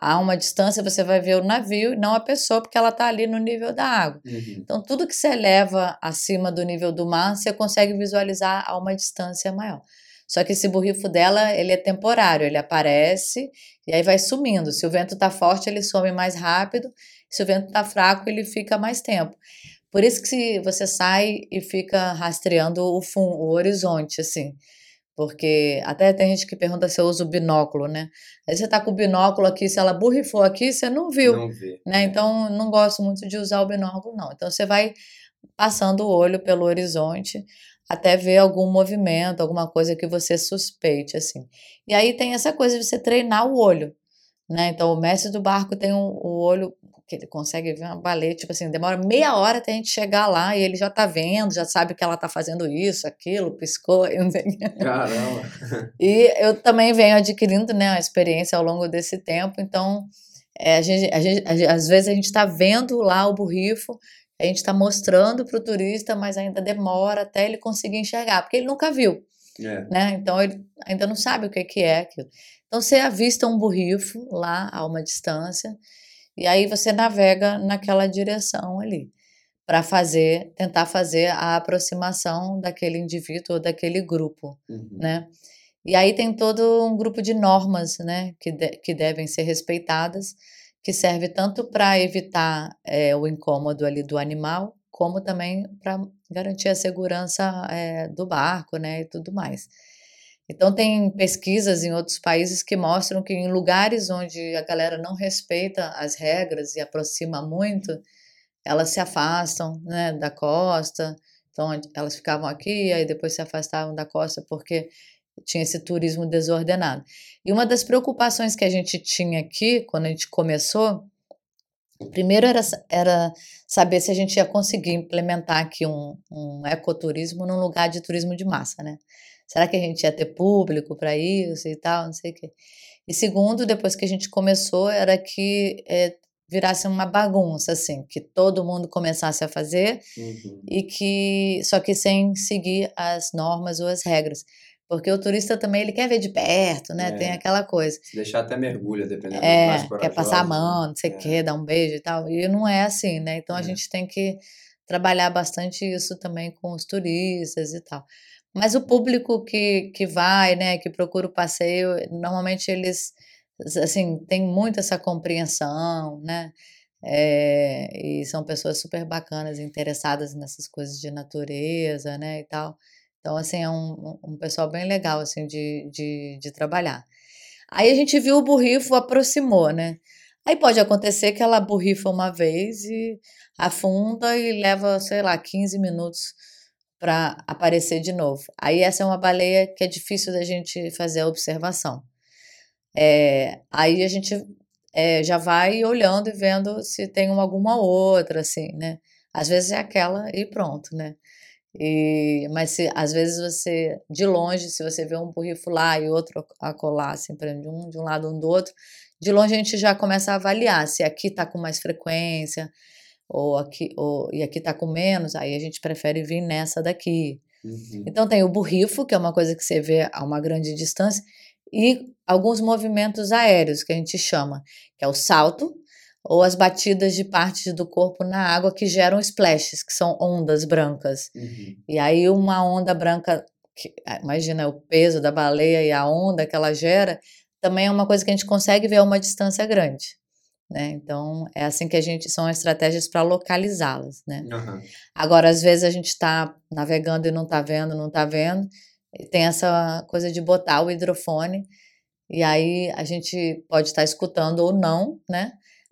a uma distância você vai ver o navio e não a pessoa, porque ela está ali no nível da água. Uhum. Então, tudo que você eleva acima do nível do mar, você consegue visualizar a uma distância maior. Só que esse borrifo dela, ele é temporário, ele aparece e aí vai sumindo. Se o vento está forte, ele some mais rápido. Se o vento está fraco, ele fica mais tempo. Por isso que se você sai e fica rastreando o fundo, o horizonte, assim. Porque até tem gente que pergunta se eu uso binóculo, né? Aí você tá com o binóculo aqui, se ela borrifou aqui, você não viu. Não vê. Né? Então, não gosto muito de usar o binóculo, não. Então, você vai passando o olho pelo horizonte até ver algum movimento, alguma coisa que você suspeite, assim. E aí tem essa coisa de você treinar o olho, né? Então, o mestre do barco tem um, o olho que ele consegue ver uma baleia, tipo assim, demora meia hora até a gente chegar lá e ele já tá vendo, já sabe que ela tá fazendo isso, aquilo, piscou, Caramba! E eu também venho adquirindo, né, a experiência ao longo desse tempo, então, é, a gente, a gente, a, às vezes a gente tá vendo lá o burrifo, a gente está mostrando para o turista, mas ainda demora até ele conseguir enxergar, porque ele nunca viu. É. Né? Então ele ainda não sabe o que, que é aquilo. Então você avista um burrifo lá a uma distância e aí você navega naquela direção ali para fazer, tentar fazer a aproximação daquele indivíduo ou daquele grupo, uhum. né? E aí tem todo um grupo de normas, né, que, de, que devem ser respeitadas que serve tanto para evitar é, o incômodo ali do animal, como também para garantir a segurança é, do barco, né, e tudo mais. Então tem pesquisas em outros países que mostram que em lugares onde a galera não respeita as regras e aproxima muito, elas se afastam, né, da costa. Então elas ficavam aqui, aí depois se afastavam da costa porque tinha esse turismo desordenado. E uma das preocupações que a gente tinha aqui, quando a gente começou, primeiro era, era saber se a gente ia conseguir implementar aqui um, um ecoturismo num lugar de turismo de massa, né? Será que a gente ia ter público para isso e tal, não sei o quê. E segundo, depois que a gente começou, era que é, virasse uma bagunça, assim, que todo mundo começasse a fazer uhum. e que só que sem seguir as normas ou as regras. Porque o turista também ele quer ver de perto, né? É. Tem aquela coisa. Se deixar até mergulha, dependendo é, do mais Quer passar a mão, não sei o é. quê, dar um beijo e tal. E não é assim, né? Então a é. gente tem que trabalhar bastante isso também com os turistas e tal. Mas o público que, que vai, né, que procura o passeio, normalmente eles, assim, têm muito essa compreensão, né? É, e são pessoas super bacanas, interessadas nessas coisas de natureza, né, e tal. Então, assim, é um, um pessoal bem legal, assim, de, de, de trabalhar. Aí a gente viu o burrifo aproximou, né? Aí pode acontecer que ela burrifa uma vez e afunda e leva, sei lá, 15 minutos para aparecer de novo. Aí essa é uma baleia que é difícil da gente fazer a observação. É, aí a gente é, já vai olhando e vendo se tem alguma outra, assim, né? Às vezes é aquela e pronto, né? E, mas se, às vezes você, de longe, se você vê um burrifo lá e outro acolá, assim, de um de um lado, um do outro, de longe a gente já começa a avaliar se aqui está com mais frequência ou aqui ou, e aqui está com menos, aí a gente prefere vir nessa daqui. Uhum. Então tem o burrifo, que é uma coisa que você vê a uma grande distância, e alguns movimentos aéreos, que a gente chama, que é o salto, ou as batidas de partes do corpo na água que geram splashes, que são ondas brancas. Uhum. E aí uma onda branca, que, ah, imagina o peso da baleia e a onda que ela gera, também é uma coisa que a gente consegue ver a uma distância grande. Né? Então, é assim que a gente são estratégias para localizá-las. Né? Uhum. Agora, às vezes a gente está navegando e não está vendo, não está vendo, e tem essa coisa de botar o hidrofone, e aí a gente pode estar tá escutando ou não, né?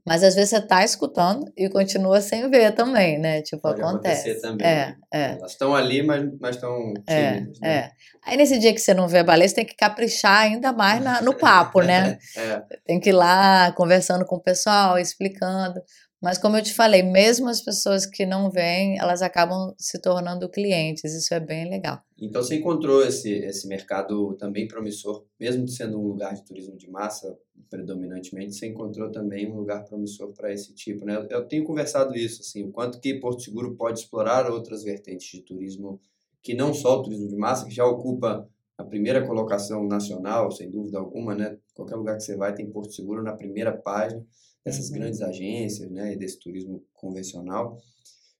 Mas às vezes você está escutando e continua sem ver também, né? Tipo, Pode acontece. também. É, né? é. Elas estão ali, mas estão é, tímidas, é, né? É. Aí nesse dia que você não vê a baleia, você tem que caprichar ainda mais na, no papo, né? é. Tem que ir lá conversando com o pessoal, explicando. Mas como eu te falei, mesmo as pessoas que não vêm, elas acabam se tornando clientes. Isso é bem legal. Então você encontrou esse, esse mercado também promissor, mesmo sendo um lugar de turismo de massa predominantemente, você encontrou também um lugar promissor para esse tipo, né? Eu tenho conversado isso, assim, o quanto que Porto Seguro pode explorar outras vertentes de turismo que não só o turismo de massa, que já ocupa a primeira colocação nacional, sem dúvida alguma, né? Qualquer lugar que você vai tem Porto Seguro na primeira página dessas uhum. grandes agências, né, e desse turismo convencional,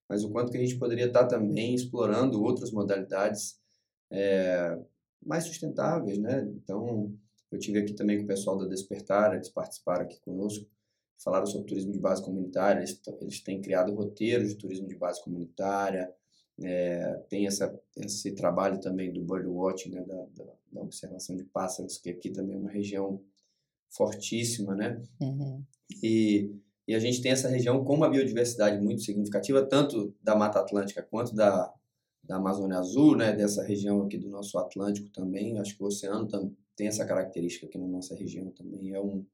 mas o quanto que a gente poderia estar também explorando outras modalidades é, mais sustentáveis, né? Então, eu tive aqui também com o pessoal da Despertar, eles participaram aqui conosco, falaram sobre turismo de base comunitária, eles, eles têm criado roteiros de turismo de base comunitária, é, tem essa, esse trabalho também do birdwatching, né, da, da, da, observação de pássaros, que aqui também é uma região fortíssima, né? Uhum. E, e a gente tem essa região com uma biodiversidade muito significativa, tanto da Mata Atlântica quanto da, da Amazônia Azul, né? Dessa região aqui do nosso Atlântico também. Acho que o oceano tem essa característica aqui na nossa região também. É um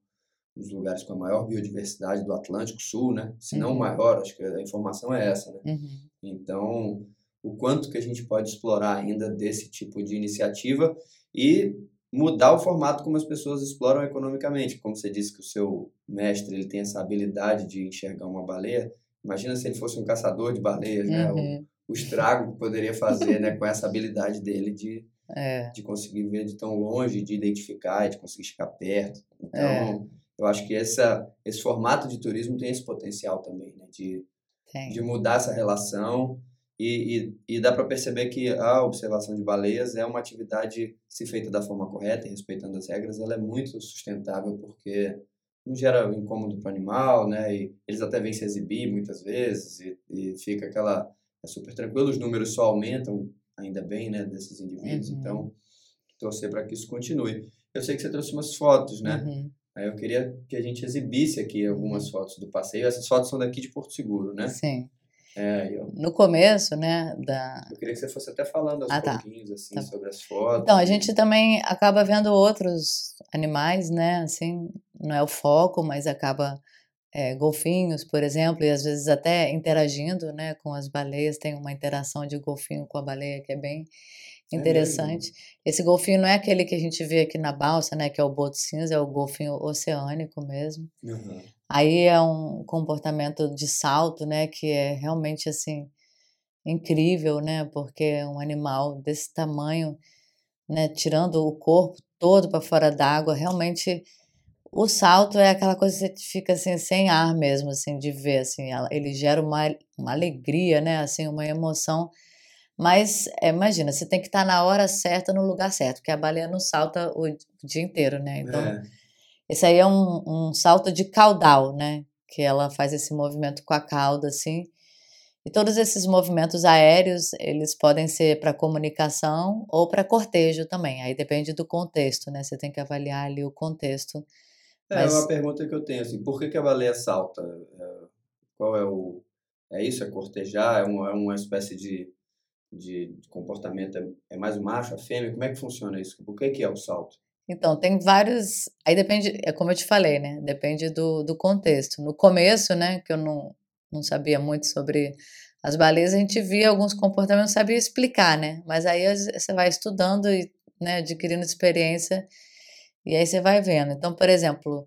dos lugares com a maior biodiversidade do Atlântico Sul, né? Se não uhum. maior, acho que a informação é essa, né? Uhum. Então, o quanto que a gente pode explorar ainda desse tipo de iniciativa e mudar o formato como as pessoas exploram economicamente. Como você disse que o seu mestre ele tem essa habilidade de enxergar uma baleia, imagina se ele fosse um caçador de baleias, uhum. né? O, o, estrago que poderia fazer, né, com essa habilidade dele de é. de conseguir ver de tão longe, de identificar, de conseguir chegar perto. Então, é. eu acho que essa esse formato de turismo tem esse potencial também, né, de de mudar essa relação e, e, e dá para perceber que a observação de baleias é uma atividade, se feita da forma correta e respeitando as regras, ela é muito sustentável porque não gera incômodo para o animal, né? E eles até vêm se exibir muitas vezes e, e fica aquela é super tranquilo. Os números só aumentam, ainda bem, né? Desses indivíduos. Uhum. Então, torcer para que isso continue. Eu sei que você trouxe umas fotos, né? Uhum. Aí eu queria que a gente exibisse aqui algumas uhum. fotos do passeio. Essas fotos são daqui de Porto Seguro, né? Sim. É, eu... No começo, né, da... Eu queria que você fosse até falando aos ah, tá. pouquinhos, assim, tá. sobre as fotos. Então, a gente também acaba vendo outros animais, né, assim, não é o foco, mas acaba é, golfinhos, por exemplo, e às vezes até interagindo, né, com as baleias, tem uma interação de golfinho com a baleia que é bem é interessante. É Esse golfinho não é aquele que a gente vê aqui na balsa, né, que é o boto cinza, é o golfinho oceânico mesmo. Uhum. Aí é um comportamento de salto, né, que é realmente assim incrível, né, porque um animal desse tamanho, né, tirando o corpo todo para fora d'água, realmente o salto é aquela coisa que você fica assim sem ar mesmo, assim, de ver, assim, ele gera uma, uma alegria, né, assim, uma emoção mas é, imagina, você tem que estar na hora certa, no lugar certo, porque a baleia não salta o dia inteiro, né? Então, é. Esse aí é um, um salto de caudal, né? Que ela faz esse movimento com a cauda, assim. E todos esses movimentos aéreos, eles podem ser para comunicação ou para cortejo também. Aí depende do contexto, né? Você tem que avaliar ali o contexto. É Mas... uma pergunta que eu tenho, assim, por que, que a baleia salta? É, qual é o... É isso? É cortejar? É uma, é uma espécie de de, comportamento é, é, mais o macho, a fêmea? Como é que funciona isso? O que, que é o salto? Então, tem vários. Aí depende, é como eu te falei, né? Depende do, do contexto. No começo, né, que eu não, não sabia muito sobre as baleias, a gente via alguns comportamentos, não sabia explicar, né? Mas aí você vai estudando e né, adquirindo experiência e aí você vai vendo. Então, por exemplo,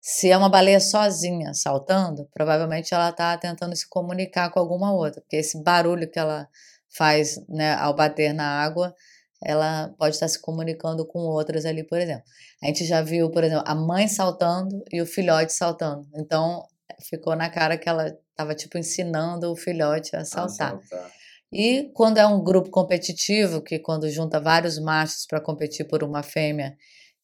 se é uma baleia sozinha saltando, provavelmente ela está tentando se comunicar com alguma outra, porque esse barulho que ela faz né, ao bater na água, ela pode estar se comunicando com outras ali, por exemplo. A gente já viu, por exemplo, a mãe saltando e o filhote saltando. Então, ficou na cara que ela estava, tipo, ensinando o filhote a saltar. a saltar. E quando é um grupo competitivo, que quando junta vários machos para competir por uma fêmea,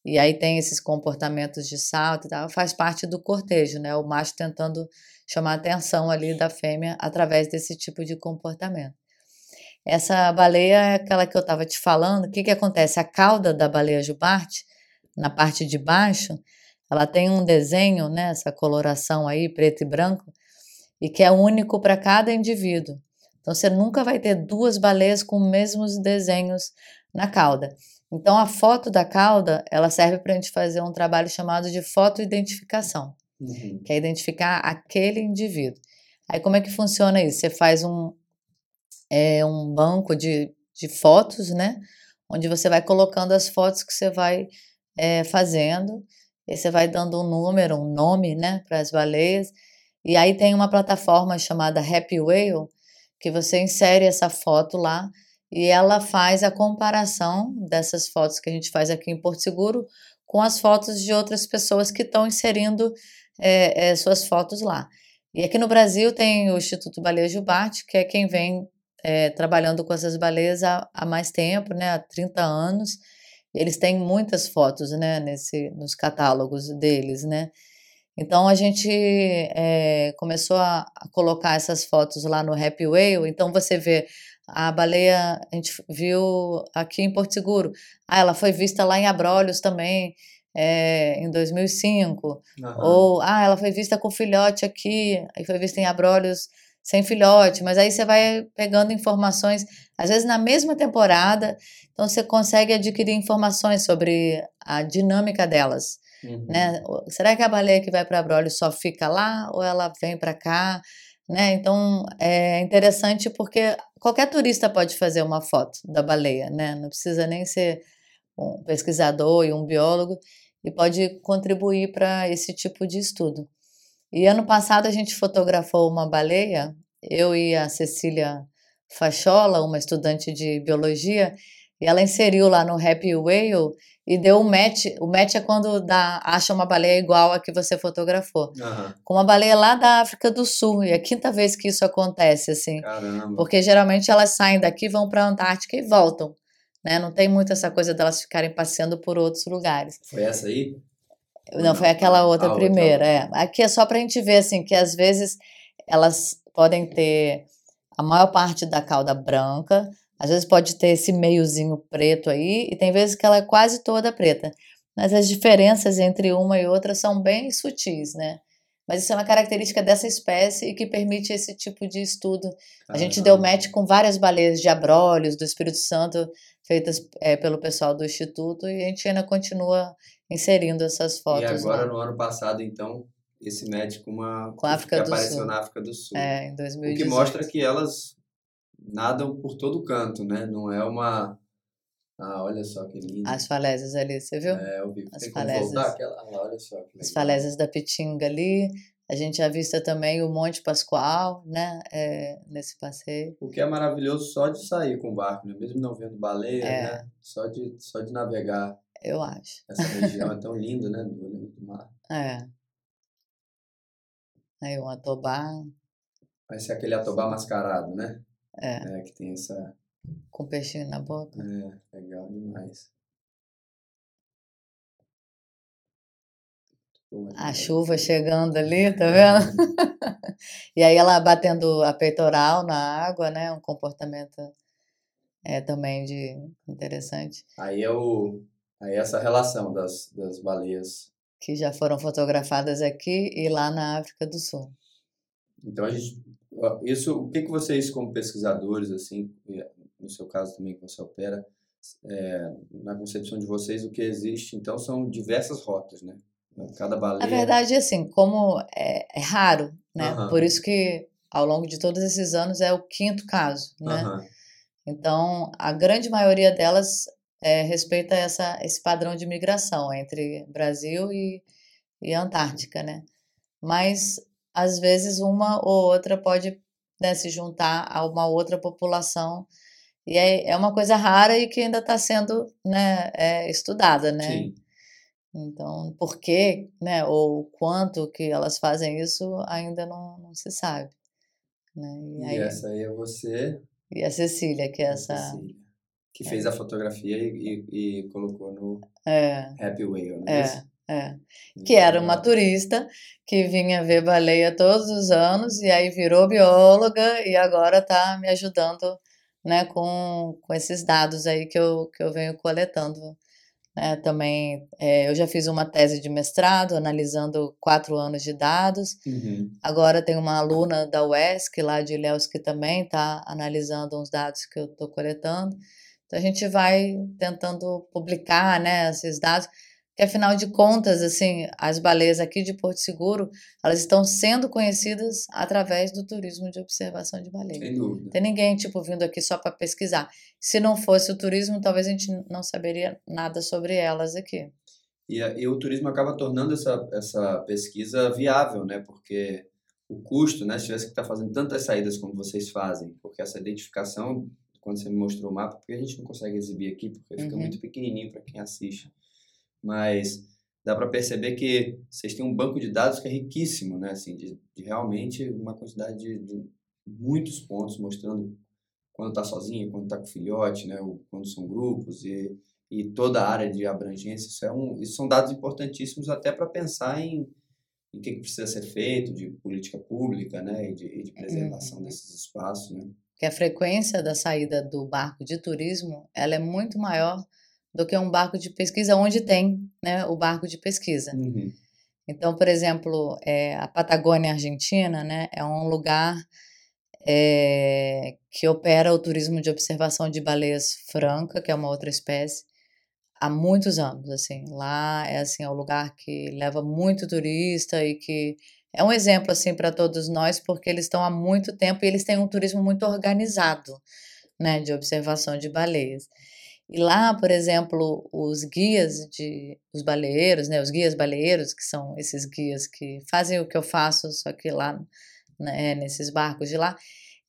e aí tem esses comportamentos de salto e tal, faz parte do cortejo, né? O macho tentando chamar a atenção ali da fêmea através desse tipo de comportamento. Essa baleia é aquela que eu estava te falando. O que, que acontece? A cauda da baleia jubarte, na parte de baixo, ela tem um desenho, né, essa coloração aí, preto e branco, e que é único para cada indivíduo. Então você nunca vai ter duas baleias com os mesmos desenhos na cauda. Então a foto da cauda, ela serve para a gente fazer um trabalho chamado de fotoidentificação. uhum. que é identificar aquele indivíduo. Aí como é que funciona isso? Você faz um, é, um banco de, de fotos, né? Onde você vai colocando as fotos que você vai é, fazendo, e você vai dando um número, um nome, né, para as baleias. E aí tem uma plataforma chamada Happy Whale, que você insere essa foto lá e ela faz a comparação dessas fotos que a gente faz aqui em Porto Seguro com as fotos de outras pessoas que estão inserindo é, é, suas fotos lá. E aqui no Brasil tem o Instituto Baleia Jubarte, que é quem vem é, trabalhando com essas baleias há, há, mais tempo, né, há 30 anos. Eles têm muitas fotos né, nesse, nos catálogos deles, né? Então a gente é, começou a, a, colocar essas fotos lá no Happy Whale. Então você vê a baleia, a gente viu aqui em Porto Seguro. Ah, ela foi vista lá em Abrolhos também é, em 2005. Uhum. Ou, ah, ela foi vista com filhote aqui, aí foi vista em Abrolhos sem filhote. Mas aí você vai pegando informações, às vezes na mesma temporada, então você consegue adquirir informações sobre a dinâmica delas. Uhum. Né? Será que a baleia que vai para Abrolhos só fica lá ou ela vem para cá? Né? Então é interessante porque qualquer turista pode fazer uma foto da baleia, né? Não precisa nem ser um pesquisador e um biólogo e pode contribuir para esse tipo de estudo. E ano passado a gente fotografou uma baleia, eu e a Cecília Fachola, uma estudante de biologia, e ela inseriu lá no Happy Whale e deu um match. O match é quando dá, acha uma baleia igual a que você fotografou. Uhum. Com uma baleia lá da África do Sul. E é a quinta vez que isso acontece, assim. Caramba. Porque geralmente elas saem daqui, vão para a Antártica e voltam. Né? Não tem muito essa coisa delas ficarem passeando por outros lugares. Foi essa aí? Não, foi aquela outra primeira. Outra. É. Aqui é só para a gente ver assim que às vezes elas podem ter a maior parte da cauda branca, às vezes pode ter esse meiozinho preto aí, e tem vezes que ela é quase toda preta. Mas as diferenças entre uma e outra são bem sutis, né? Mas isso é uma característica dessa espécie e que permite esse tipo de estudo. A gente deu match com várias baleias de abrolhos do Espírito Santo feitas é, pelo pessoal do Instituto e a gente ainda continua inserindo essas fotos. E agora, lá. no ano passado, então, esse com uma com a África que apareceu Sul. na África do Sul. É, em 2018. O que mostra que elas nadam por todo canto, né? Não é uma ah, olha só que lindo. As falésias ali, você viu? É, eu vi. As Tem falésias. voltar aquela? Ah, olha só que legal. As falésias da Pitinga ali. A gente já vista também o Monte Pascoal, né? É, nesse passeio. O que é maravilhoso só de sair com o barco, né? Mesmo não vendo baleia, é. né? Só de, só de navegar. Eu acho. Essa região é tão linda, né? Do olho do mar. É. Aí o Atobá. Vai ser aquele Atobá mascarado, né? É. é. Que tem essa com peixinho na boca. É, legal demais. A chuva chegando ali, tá vendo? e aí ela batendo a peitoral na água, né? Um comportamento é também de interessante. Aí é o aí é essa relação das, das baleias que já foram fotografadas aqui e lá na África do Sul. Então a gente isso o que que vocês como pesquisadores assim no seu caso também que você opera, é, na concepção de vocês, o que existe, então, são diversas rotas, né? Cada baleia... Na verdade, assim, como é, é raro, né? Uhum. Por isso que, ao longo de todos esses anos, é o quinto caso, né? Uhum. Então, a grande maioria delas é, respeita essa, esse padrão de migração entre Brasil e, e Antártica, né? Mas, às vezes, uma ou outra pode né, se juntar a uma outra população e é, é uma coisa rara e que ainda está sendo né, é, estudada, né? Sim. Então, por que, né, ou quanto que elas fazem isso ainda não, não se sabe. Né? E, e aí, essa aí é você. E a Cecília, que é essa. Cecília, que é. fez a fotografia e, e, e colocou no é. Happy Whale, né? É, é. Que era uma turista que vinha ver baleia todos os anos e aí virou bióloga e agora está me ajudando né, com, com esses dados aí que eu, que eu venho coletando. Né, também é, eu já fiz uma tese de mestrado analisando quatro anos de dados. Uhum. Agora tem uma aluna da UESC, lá de Ilhéus, que também está analisando uns dados que eu estou coletando. Então a gente vai tentando publicar né, esses dados. Que afinal de contas, assim, as baleias aqui de Porto Seguro, elas estão sendo conhecidas através do turismo de observação de baleia. Sem dúvida. Tem ninguém, tipo, vindo aqui só para pesquisar. Se não fosse o turismo, talvez a gente não saberia nada sobre elas aqui. E, e o turismo acaba tornando essa, essa pesquisa viável, né? Porque o custo, né? Se tivesse que estar tá fazendo tantas saídas como vocês fazem, porque essa identificação, quando você me mostrou o mapa, porque a gente não consegue exibir aqui, porque fica uhum. muito pequenininho para quem assiste mas dá para perceber que vocês têm um banco de dados que é riquíssimo, né? Assim, de, de realmente uma quantidade de, de, muitos pontos mostrando quando está sozinho, quando está com filhote, né? Ou quando são grupos e, e toda a área de abrangência. Isso, é um, isso são dados importantíssimos até para pensar em, em o que, que, precisa ser feito de política pública, né? E de, e de preservação uhum. desses espaços, né? Que a frequência da saída do barco de turismo ela é muito maior do que um barco de pesquisa onde tem né, o barco de pesquisa. Uhum. Então, por exemplo, é, a Patagônia Argentina né, é um lugar é, que opera o turismo de observação de baleias franca, que é uma outra espécie, há muitos anos. Assim, lá é assim é um lugar que leva muito turista e que é um exemplo assim para todos nós, porque eles estão há muito tempo e eles têm um turismo muito organizado, né, de observação de baleias. E lá, por exemplo, os guias de os baleeiros, né, os guias baleeiros, que são esses guias que fazem o que eu faço, só que lá, né, nesses barcos de lá,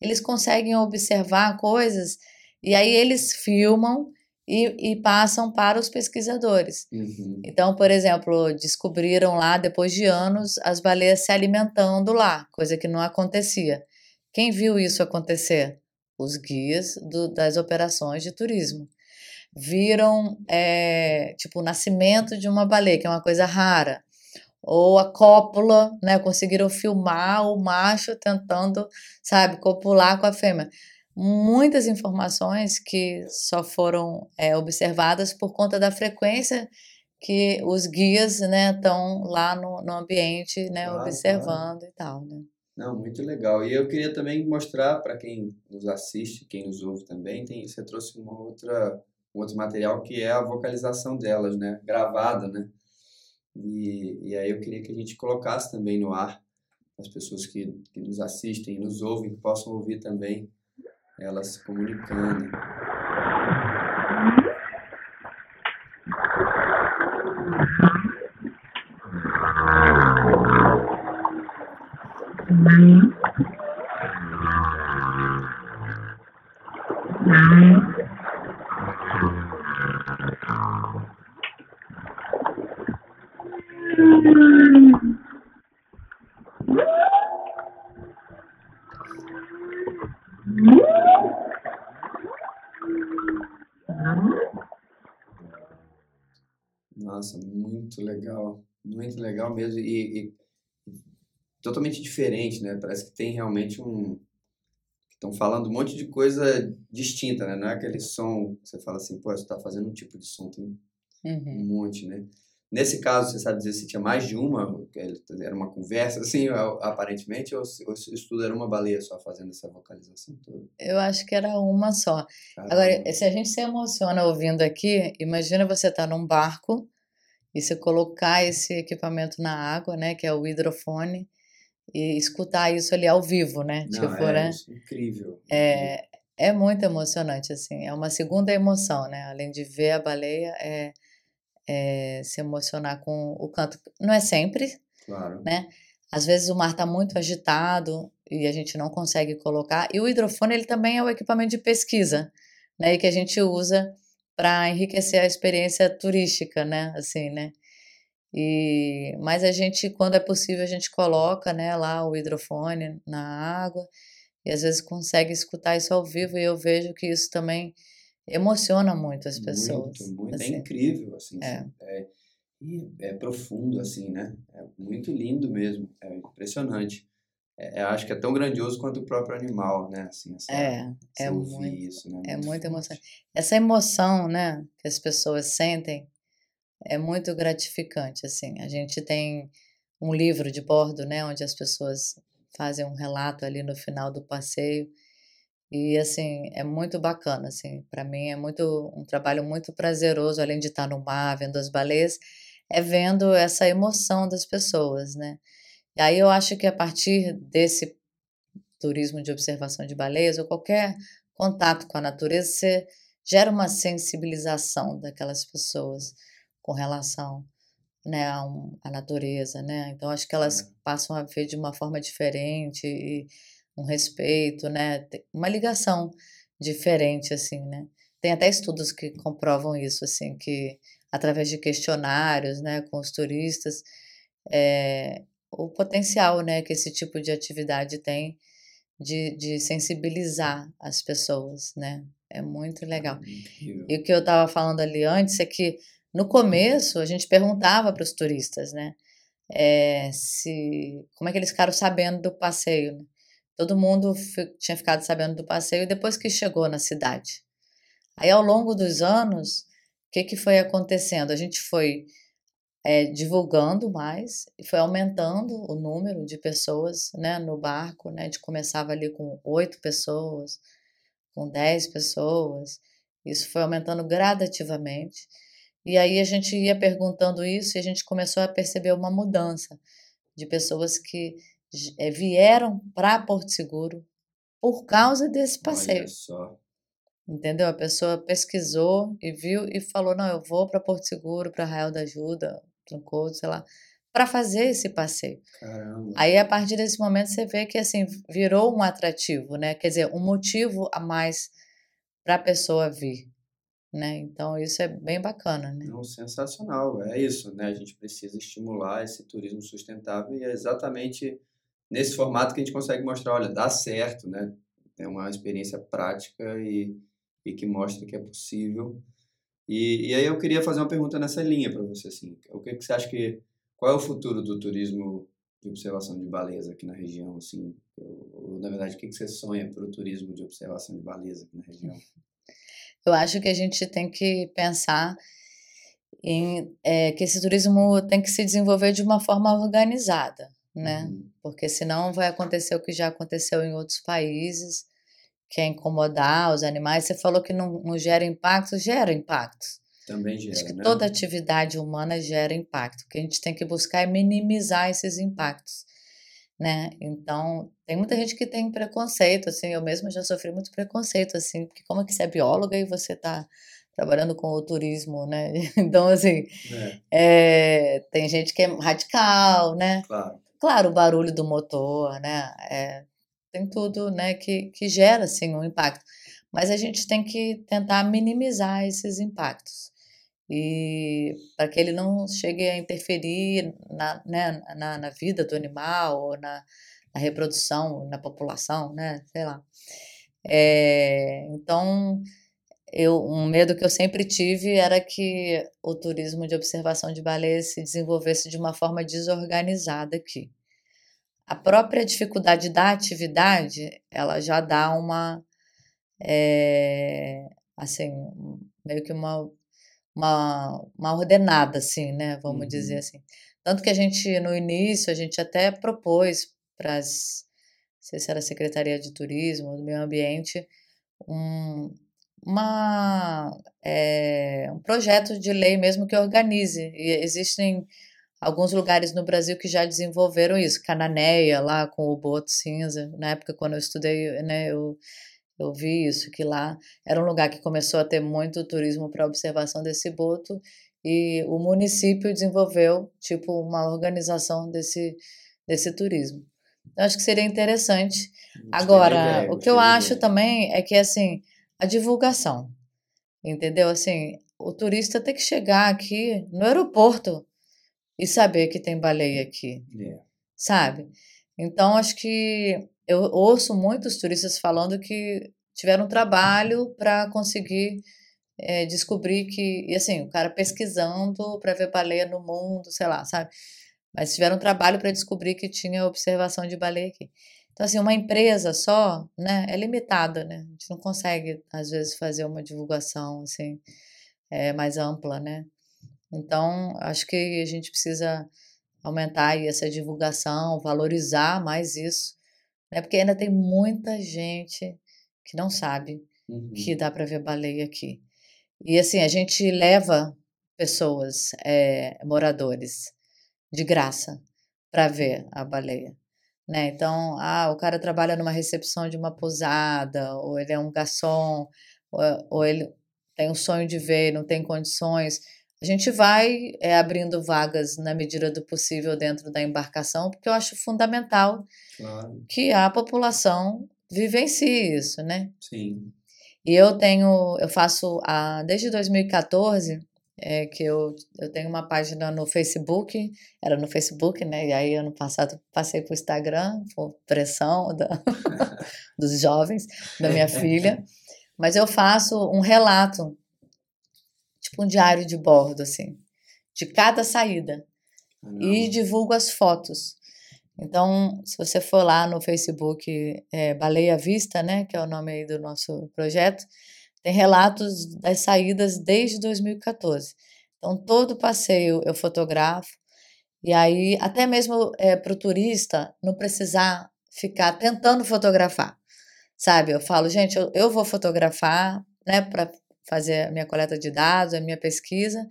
eles conseguem observar coisas e aí eles filmam e, e passam para os pesquisadores. Uhum. Então, por exemplo, descobriram lá, depois de anos, as baleias se alimentando lá, coisa que não acontecia. Quem viu isso acontecer? Os guias do, das operações de turismo viram é, tipo o nascimento de uma baleia, que é uma coisa rara, ou a cópula, né? Conseguiram filmar o macho tentando, sabe, copular com a fêmea. Muitas informações que só foram é, observadas por conta da frequência que os guias, né, estão lá no, no ambiente, né, ah, observando e tal, né? Não, muito legal. E eu queria também mostrar para quem nos assiste, quem nos ouve também, tem, você trouxe uma outra outro material que é a vocalização delas, né? Gravada, né? E, e aí eu queria que a gente colocasse também no ar as pessoas que, que nos assistem nos ouvem, que possam ouvir também elas se comunicando. Nossa, muito legal, muito legal mesmo e, e totalmente diferente, né? Parece que tem realmente um estão falando um monte de coisa distinta, né? Não é aquele som que você fala assim, pô, você está fazendo um tipo de som, tem uhum. um monte, né? Nesse caso, você sabe dizer se tinha mais de uma? Era uma conversa, assim, aparentemente, ou se, isso tudo era uma baleia só fazendo essa vocalização toda? Eu acho que era uma só. Caramba. Agora, se a gente se emociona ouvindo aqui, imagina você estar tá num barco e você colocar esse equipamento na água, né, que é o hidrofone, e escutar isso ali ao vivo, né? Não, tipo, é né? incrível. É, é muito emocionante, assim. É uma segunda emoção, né? Além de ver a baleia, é é, se emocionar com o canto. Não é sempre, claro. né? Às vezes o mar está muito agitado e a gente não consegue colocar. E o hidrofone ele também é o equipamento de pesquisa, né? E que a gente usa para enriquecer a experiência turística, né? Assim, né? E, mas a gente, quando é possível, a gente coloca, né, lá o hidrofone na água e às vezes consegue escutar isso ao vivo e eu vejo que isso também emociona muito as pessoas. Muito, muito. É assim. É incrível, assim. É. É, é profundo, assim, né? É muito lindo mesmo. É impressionante. É, acho que é tão grandioso quanto o próprio animal, né? Assim, essa, é, é muito, isso, né? É muito, muito emocionante. Essa emoção, né, que as pessoas sentem é muito gratificante, assim. A gente tem um livro de bordo, né, onde as pessoas fazem um relato ali no final do passeio e assim, é muito bacana, assim, para mim é muito um trabalho muito prazeroso, além de estar no mar, vendo as baleias, é vendo essa emoção das pessoas, né? E aí eu acho que a partir desse turismo de observação de baleias ou qualquer contato com a natureza, você gera uma sensibilização daquelas pessoas com relação né, à, à natureza, né? Então acho que elas é. passam a ver de uma forma diferente e um respeito, né? Uma ligação diferente, assim, né? Tem até estudos que comprovam isso, assim, que através de questionários, né, com os turistas, é, o potencial, né, que esse tipo de atividade tem de, de sensibilizar as pessoas, né? É muito legal. E o que eu estava falando ali antes é que no começo a gente perguntava para os turistas, né? É, se como é que eles ficaram sabendo do passeio? Né? Todo mundo tinha ficado sabendo do passeio depois que chegou na cidade. Aí ao longo dos anos, o que, que foi acontecendo? A gente foi é, divulgando mais foi aumentando o número de pessoas né, no barco. Né? A gente começava ali com oito pessoas, com dez pessoas. Isso foi aumentando gradativamente. E aí a gente ia perguntando isso e a gente começou a perceber uma mudança de pessoas que é, vieram para Porto Seguro por causa desse passeio. Entendeu? A pessoa pesquisou e viu e falou: não, eu vou para Porto Seguro, para Arraial da Ajuda, Trancoso, sei lá, para fazer esse passeio. Caramba. Aí, a partir desse momento, você vê que assim virou um atrativo, né? Quer dizer, um motivo a mais para a pessoa vir. Né? Então, isso é bem bacana. Né? Não, sensacional. É isso, né? A gente precisa estimular esse turismo sustentável e é exatamente nesse formato que a gente consegue mostrar, olha, dá certo, né? É uma experiência prática e, e que mostra que é possível e, e aí eu queria fazer uma pergunta nessa linha para você, assim, o que, que você acha que, qual é o futuro do turismo de observação de baleias aqui na região, assim, ou, ou na verdade, o que, que você sonha para o turismo de observação de baleias aqui na região? Eu acho que a gente tem que pensar em é, que esse turismo tem que se desenvolver de uma forma organizada, né? Uhum. Porque senão vai acontecer o que já aconteceu em outros países, quer incomodar os animais. Você falou que não, não gera impacto, gera impactos. Também gera. Acho que né? toda atividade humana gera impacto. O que a gente tem que buscar é minimizar esses impactos. Né? Então, tem muita gente que tem preconceito, assim, eu mesma já sofri muito preconceito, assim, porque como é que você é bióloga e você está trabalhando com o turismo, né? Então, assim, é. É, tem gente que é radical, né? Claro. Claro, o barulho do motor, né? É, tem tudo né, que, que gera assim, um impacto. Mas a gente tem que tentar minimizar esses impactos. E para que ele não chegue a interferir na, né, na, na vida do animal, ou na, na reprodução, na população, né? Sei lá. É, então, eu, um medo que eu sempre tive era que o turismo de observação de baleias se desenvolvesse de uma forma desorganizada aqui a própria dificuldade da atividade, ela já dá uma, é, assim, meio que uma, uma, uma ordenada, assim, né, vamos uhum. dizer assim. Tanto que a gente, no início, a gente até propôs para as, não sei se era a Secretaria de Turismo, do Meio Ambiente, um, uma, é, um projeto de lei mesmo que organize. E existem alguns lugares no Brasil que já desenvolveram isso. Cananéia, lá com o boto cinza. Na época, quando eu estudei, né, eu, eu vi isso, que lá era um lugar que começou a ter muito turismo para observação desse boto e o município desenvolveu, tipo, uma organização desse, desse turismo. Eu acho que seria interessante. Agora, ideia, o que eu acho também é que, assim, a divulgação, entendeu? Assim, o turista tem que chegar aqui no aeroporto e saber que tem baleia aqui, yeah. sabe? Então, acho que eu ouço muitos turistas falando que tiveram trabalho para conseguir é, descobrir que, e assim, o cara pesquisando para ver baleia no mundo, sei lá, sabe? Mas tiveram trabalho para descobrir que tinha observação de baleia aqui. Então, assim, uma empresa só, né, é limitada, né? A gente não consegue, às vezes, fazer uma divulgação, assim, é, mais ampla, né? Então, acho que a gente precisa aumentar essa divulgação, valorizar mais isso, né? Porque ainda tem muita gente que não sabe uhum. que dá para ver baleia aqui. E assim, a gente leva pessoas, é, moradores, de graça, para ver a baleia. Né? Então, ah, o cara trabalha numa recepção de uma pousada, ou ele é um garçom, ou, ou ele tem um sonho de ver, não tem condições. A gente vai é, abrindo vagas na medida do possível dentro da embarcação, porque eu acho fundamental claro. que a população vivencie isso, né? Sim. E eu tenho, eu faço a, desde 2014 é, que eu, eu tenho uma página no Facebook, era no Facebook, né? E aí ano passado passei para o Instagram, por pressão da, dos jovens, da minha filha. Mas eu faço um relato, tipo um diário de bordo, assim, de cada saída. Não. E divulgo as fotos. Então, se você for lá no Facebook, é, Baleia Vista, né, que é o nome aí do nosso projeto, tem relatos das saídas desde 2014. Então, todo passeio eu fotografo, e aí, até mesmo é, para o turista não precisar ficar tentando fotografar, sabe? Eu falo, gente, eu, eu vou fotografar, né, para fazer a minha coleta de dados, a minha pesquisa,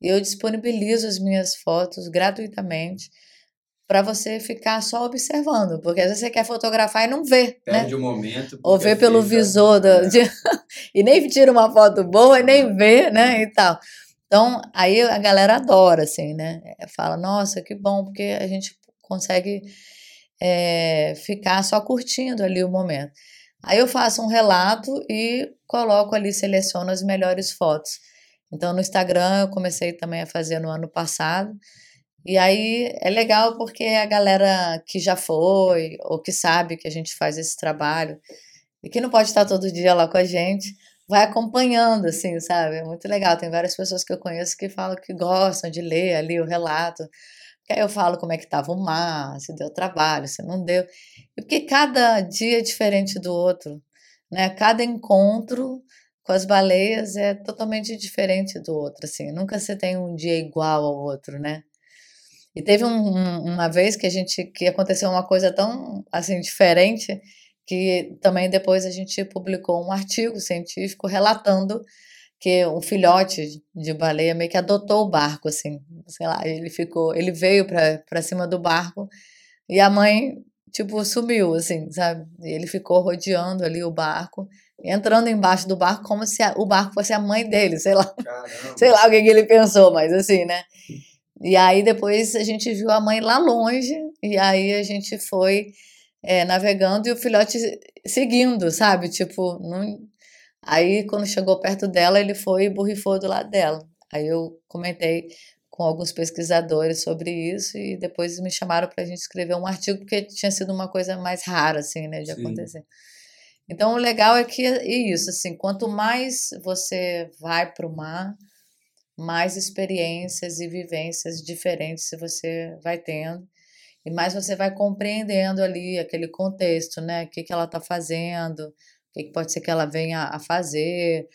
e eu disponibilizo as minhas fotos gratuitamente para você ficar só observando, porque às vezes você quer fotografar e não vê, né? Perde né? o momento. Ou vê pelo visor do, é. de, e nem tira uma foto boa e nem vê, né, e tal. Então, aí a galera adora, assim, né? É, fala, nossa, que bom, porque a gente consegue é, ficar só curtindo ali o momento. Aí eu faço um relato e coloco ali, seleciono as melhores fotos. Então, no Instagram, eu comecei também a fazer no ano passado, e aí é legal porque a galera que já foi ou que sabe que a gente faz esse trabalho e que não pode estar todo dia lá com a gente, vai acompanhando, assim, sabe? É muito legal. Tem várias pessoas que eu conheço que falam que gostam de ler ali o relato. Que aí eu falo como é que estava o mar, se deu trabalho, se não deu. Porque cada dia é diferente do outro, né? Cada encontro com as baleias é totalmente diferente do outro, assim. Nunca você tem um dia igual ao outro, né? E teve um, uma vez que a gente que aconteceu uma coisa tão assim diferente que também depois a gente publicou um artigo científico relatando que um filhote de baleia meio que adotou o barco assim, sei lá, ele ficou, ele veio para cima do barco e a mãe tipo sumiu assim, sabe? Ele ficou rodeando ali o barco entrando embaixo do barco como se a, o barco fosse a mãe dele, sei lá. Caramba. Sei lá o que, que ele pensou, mas assim, né? E aí depois a gente viu a mãe lá longe, e aí a gente foi é, navegando e o filhote seguindo, sabe? Tipo, não... aí quando chegou perto dela, ele foi e borrifou do lado dela. Aí eu comentei com alguns pesquisadores sobre isso e depois me chamaram para a gente escrever um artigo porque tinha sido uma coisa mais rara assim, né, de Sim. acontecer. Então o legal é que é isso, assim, quanto mais você vai para o mar, mais experiências e vivências diferentes você vai tendo e mais você vai compreendendo ali aquele contexto, né? O que, que ela está fazendo, o que, que pode ser que ela venha a fazer,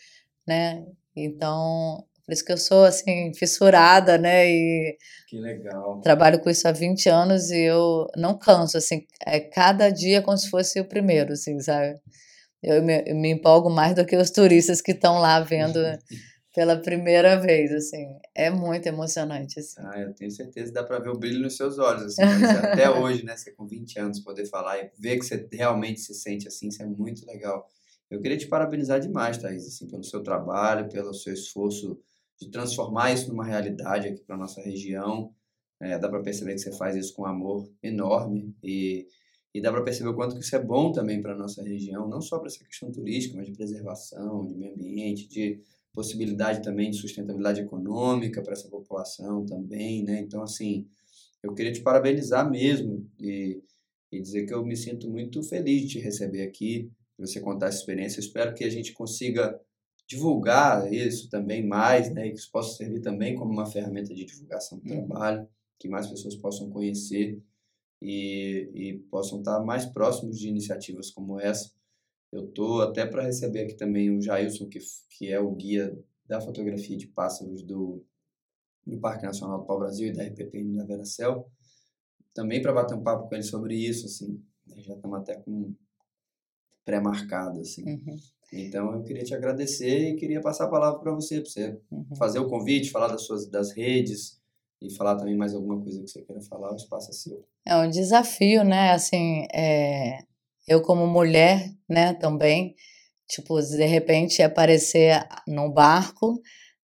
né? Então, por isso que eu sou, assim, fissurada, né? E que legal. Trabalho com isso há 20 anos e eu não canso, assim, é cada dia como se fosse o primeiro, assim, sabe? Eu me, eu me empolgo mais do que os turistas que estão lá vendo pela primeira vez, assim. É muito emocionante, assim. Ah, eu tenho certeza dá para ver o brilho nos seus olhos, assim. até hoje, né, você com 20 anos poder falar e ver que você realmente se sente assim, isso é muito legal. Eu queria te parabenizar demais, Thaís, assim, pelo seu trabalho, pelo seu esforço de transformar isso numa realidade aqui para nossa região. É, dá para perceber que você faz isso com amor enorme e, e dá para perceber o quanto que isso é bom também para nossa região, não só para essa questão turística, mas de preservação, de meio ambiente, de possibilidade também de sustentabilidade econômica para essa população também, né? Então, assim, eu queria te parabenizar mesmo e, e dizer que eu me sinto muito feliz de te receber aqui, de você contar essa experiência. Eu espero que a gente consiga divulgar isso também mais, né? E que isso possa servir também como uma ferramenta de divulgação do uhum. trabalho, que mais pessoas possam conhecer e, e possam estar mais próximos de iniciativas como essa eu tô até para receber aqui também o Jailson, que, que é o guia da fotografia de pássaros do, do Parque Nacional do Pau Brasil e da RPPN da Veracel, também para bater um papo com ele sobre isso, assim, né, já estamos até com pré-marcado, assim. Uhum. Então eu queria te agradecer e queria passar a palavra para você, para você Uhum. fazer o convite, falar das suas das redes e falar também mais alguma coisa que você queira falar, o espaço é seu. É um desafio, né? Assim, é, eu como mulher, né, também, tipo, de repente aparecer num barco,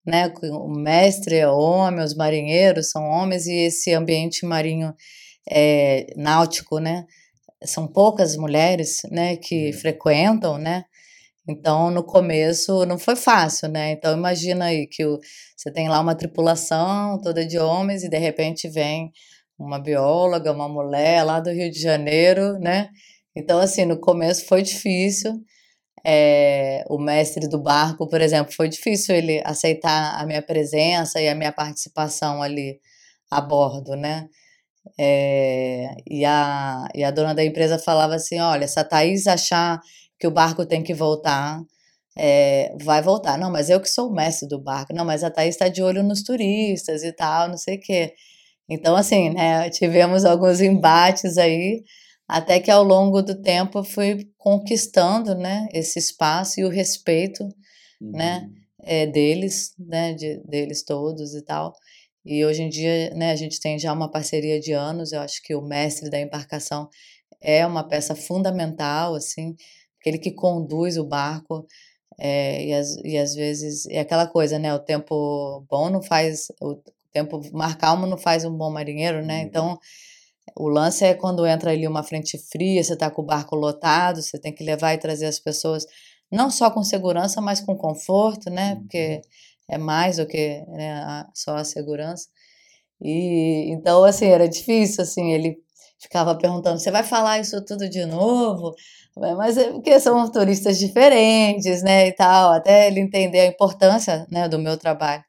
né, o mestre é homem, os marinheiros são homens e esse ambiente marinho é, náutico, né, são poucas mulheres, né, que Uhum. frequentam, né, então no começo não foi fácil, né, então imagina aí que o, você tem lá uma tripulação toda de homens e de repente vem uma bióloga, uma mulher lá do Rio de Janeiro, né? Então, assim, no começo foi difícil. É, o mestre do barco, por exemplo, foi difícil ele aceitar a minha presença e a minha participação ali a bordo, né? É, e, a, e a dona da empresa falava assim: olha, se a Thaís achar que o barco tem que voltar, é, vai voltar. Não, mas eu que sou o mestre do barco. Não, mas a Thaís está de olho nos turistas e tal, não sei o quê. Então, assim, né, tivemos alguns embates aí, até que ao longo do tempo eu fui conquistando, né, esse espaço e o respeito, né, Uhum. é, deles, né, de, deles todos e tal. E hoje em dia, né, a gente tem já uma parceria de anos, eu acho que o mestre da embarcação é uma peça fundamental, assim, aquele que conduz o barco, é, e, às, e às vezes, é aquela coisa, né, o tempo bom não faz, o tempo mar calmo não faz um bom marinheiro, né, Uhum. então o lance é quando entra ali uma frente fria, você está com o barco lotado, você tem que levar e trazer as pessoas, não só com segurança, mas com conforto, né? Porque é mais do que né, só a segurança. E então, assim, era difícil, assim, ele ficava perguntando, você vai falar isso tudo de novo? Mas é porque são turistas diferentes, né, e tal, até ele entender a importância, né, do meu trabalho.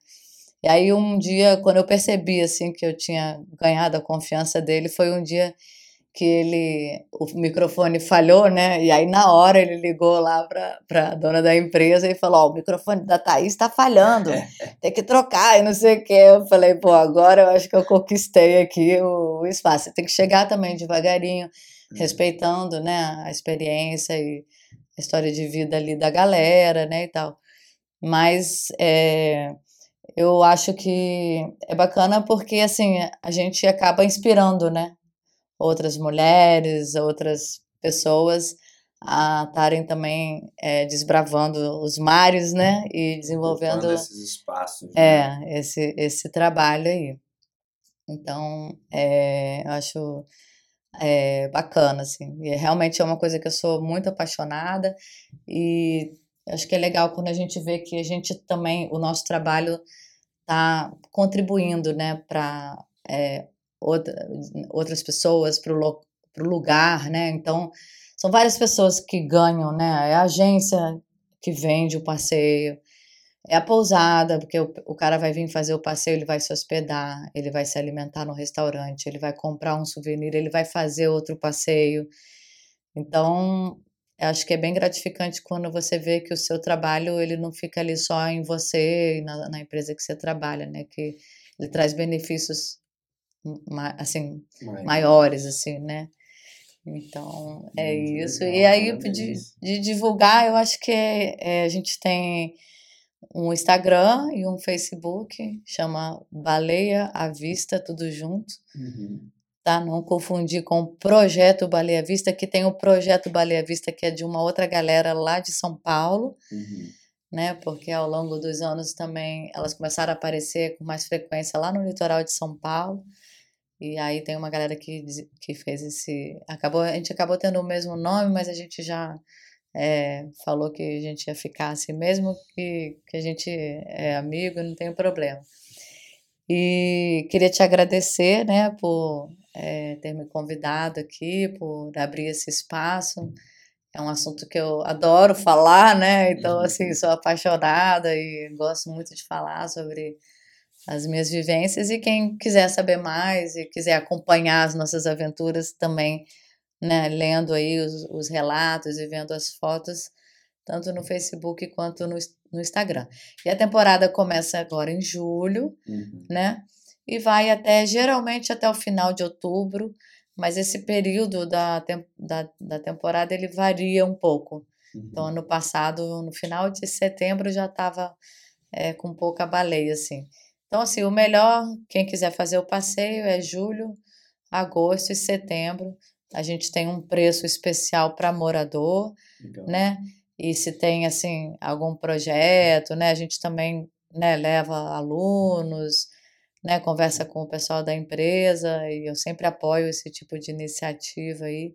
E aí um dia, quando eu percebi assim que eu tinha ganhado a confiança dele, foi um dia que ele o microfone falhou, né? E aí na hora ele ligou lá para a dona da empresa e falou: "Ó, o microfone da Thaís está falhando. Tem que trocar e não sei o quê". Eu falei: "Pô, agora eu acho que eu conquistei aqui o, o espaço. Tem que chegar também devagarinho, respeitando, né, a experiência e a história de vida ali da galera, né, e tal. Mas é, eu acho que é bacana porque assim a gente acaba inspirando, né, outras mulheres, outras pessoas a estarem também é, desbravando os mares, né, e desenvolvendo esses espaços. né? é esse esse trabalho aí. Então, é, eu acho é, bacana, assim. E realmente é uma coisa que eu sou muito apaixonada e acho que é legal quando a gente vê que a gente também, o nosso trabalho está contribuindo, né, para outra, outras pessoas, para o lugar, né? Então, são várias pessoas que ganham, né? É a agência que vende o passeio, é a pousada, porque o, o cara vai vir fazer o passeio, ele vai se hospedar, ele vai se alimentar no restaurante, ele vai comprar um souvenir, ele vai fazer outro passeio. Então, acho que é bem gratificante quando você vê que o seu trabalho ele não fica ali só em você e na, na empresa que você trabalha, né? Que ele traz benefícios assim maiores, assim, né? Então, é Muito isso. legal, E aí, de, de divulgar, eu acho que é, é, a gente tem um Instagram e um Facebook, chama Baleia à Vista, tudo junto, Uhum. tá? Não confundir com o Projeto Baleia à Vista, que tem o Projeto Baleia à Vista, que é de uma outra galera lá de São Paulo, Uhum. né? Porque ao longo dos anos também elas começaram a aparecer com mais frequência lá no litoral de São Paulo. E aí tem uma galera que, que fez esse. Acabou, a gente acabou tendo o mesmo nome, mas a gente já é, falou que a gente ia ficar assim mesmo, que, que a gente é amigo, não tem problema. E queria te agradecer, né, por é, ter me convidado aqui, por abrir esse espaço. É um assunto que eu adoro falar, né? Então, assim, sou apaixonada e gosto muito de falar sobre as minhas vivências. E quem quiser saber mais e quiser acompanhar as nossas aventuras também, né? Lendo aí os, os relatos e vendo as fotos, tanto no Facebook quanto no, no Instagram. E a temporada começa agora em julho Uhum. né? E vai até geralmente até o final de outubro, mas esse período da, da, da temporada ele varia um pouco. Uhum. Então, ano passado, no final de setembro, já estava é, com pouca baleia, assim. Então, assim, o melhor, quem quiser fazer o passeio, é julho, agosto e setembro. A gente tem um preço especial para morador, Legal. né? E se tem, assim, algum projeto, né? A gente também né, leva alunos, né? Conversa com o pessoal da empresa e eu sempre apoio esse tipo de iniciativa aí.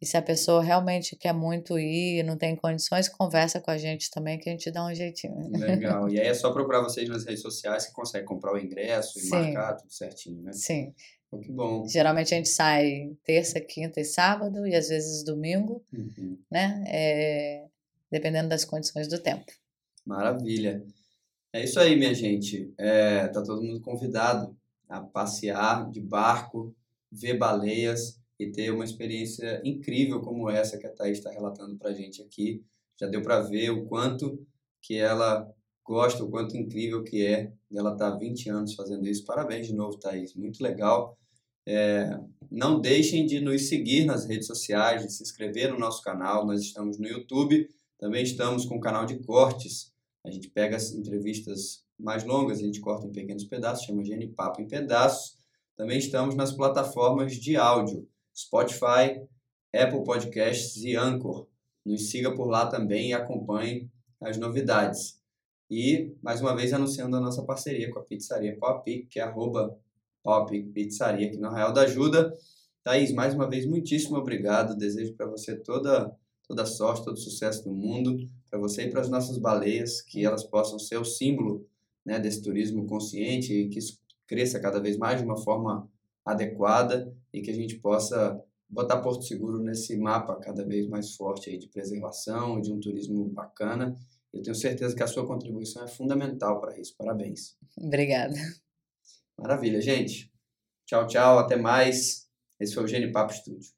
E se a pessoa realmente quer muito ir, não tem condições, conversa com a gente também, que a gente dá um jeitinho. Legal. E aí é só procurar vocês nas redes sociais que consegue comprar o ingresso e Sim. marcar tudo certinho, né? Sim. Que bom. Geralmente a gente sai terça, quinta e sábado, e às vezes domingo, uhum. né? É, dependendo das condições do tempo. Maravilha. É isso aí, minha gente. É, tá todo mundo convidado a passear de barco, ver baleias e ter uma experiência incrível como essa que a Thaís está relatando para a gente aqui. Já deu para ver o quanto que ela gosta, o quanto incrível que é ela estar tá 20 anos fazendo isso. Parabéns de novo, Thaís. Muito legal. É, não deixem de nos seguir nas redes sociais, de se inscrever no nosso canal. Nós estamos no YouTube, também estamos com o canal de cortes. A gente pega as entrevistas mais longas, a gente corta em pequenos pedaços, chama Gene Papo em Pedaços. Também estamos nas plataformas de áudio. Spotify, Apple Podcasts e Anchor. Nos siga por lá também e acompanhe as novidades. E, mais uma vez, anunciando a nossa parceria com a pizzaria Pop, que é arroba Pop Pizzaria aqui no Arraial da Ajuda. Thaís, mais uma vez, muitíssimo obrigado. Desejo para você toda, toda sorte, todo sucesso do mundo. Para você e para as nossas baleias, que elas possam ser o símbolo né, desse turismo consciente e que isso cresça cada vez mais de uma forma adequada e que a gente possa botar Porto Seguro nesse mapa cada vez mais forte aí de preservação de um turismo bacana. Eu tenho certeza que a sua contribuição é fundamental para isso. Parabéns. Obrigada. Maravilha, gente. Tchau, tchau. Até mais. Esse foi o Gene Papo Estúdio.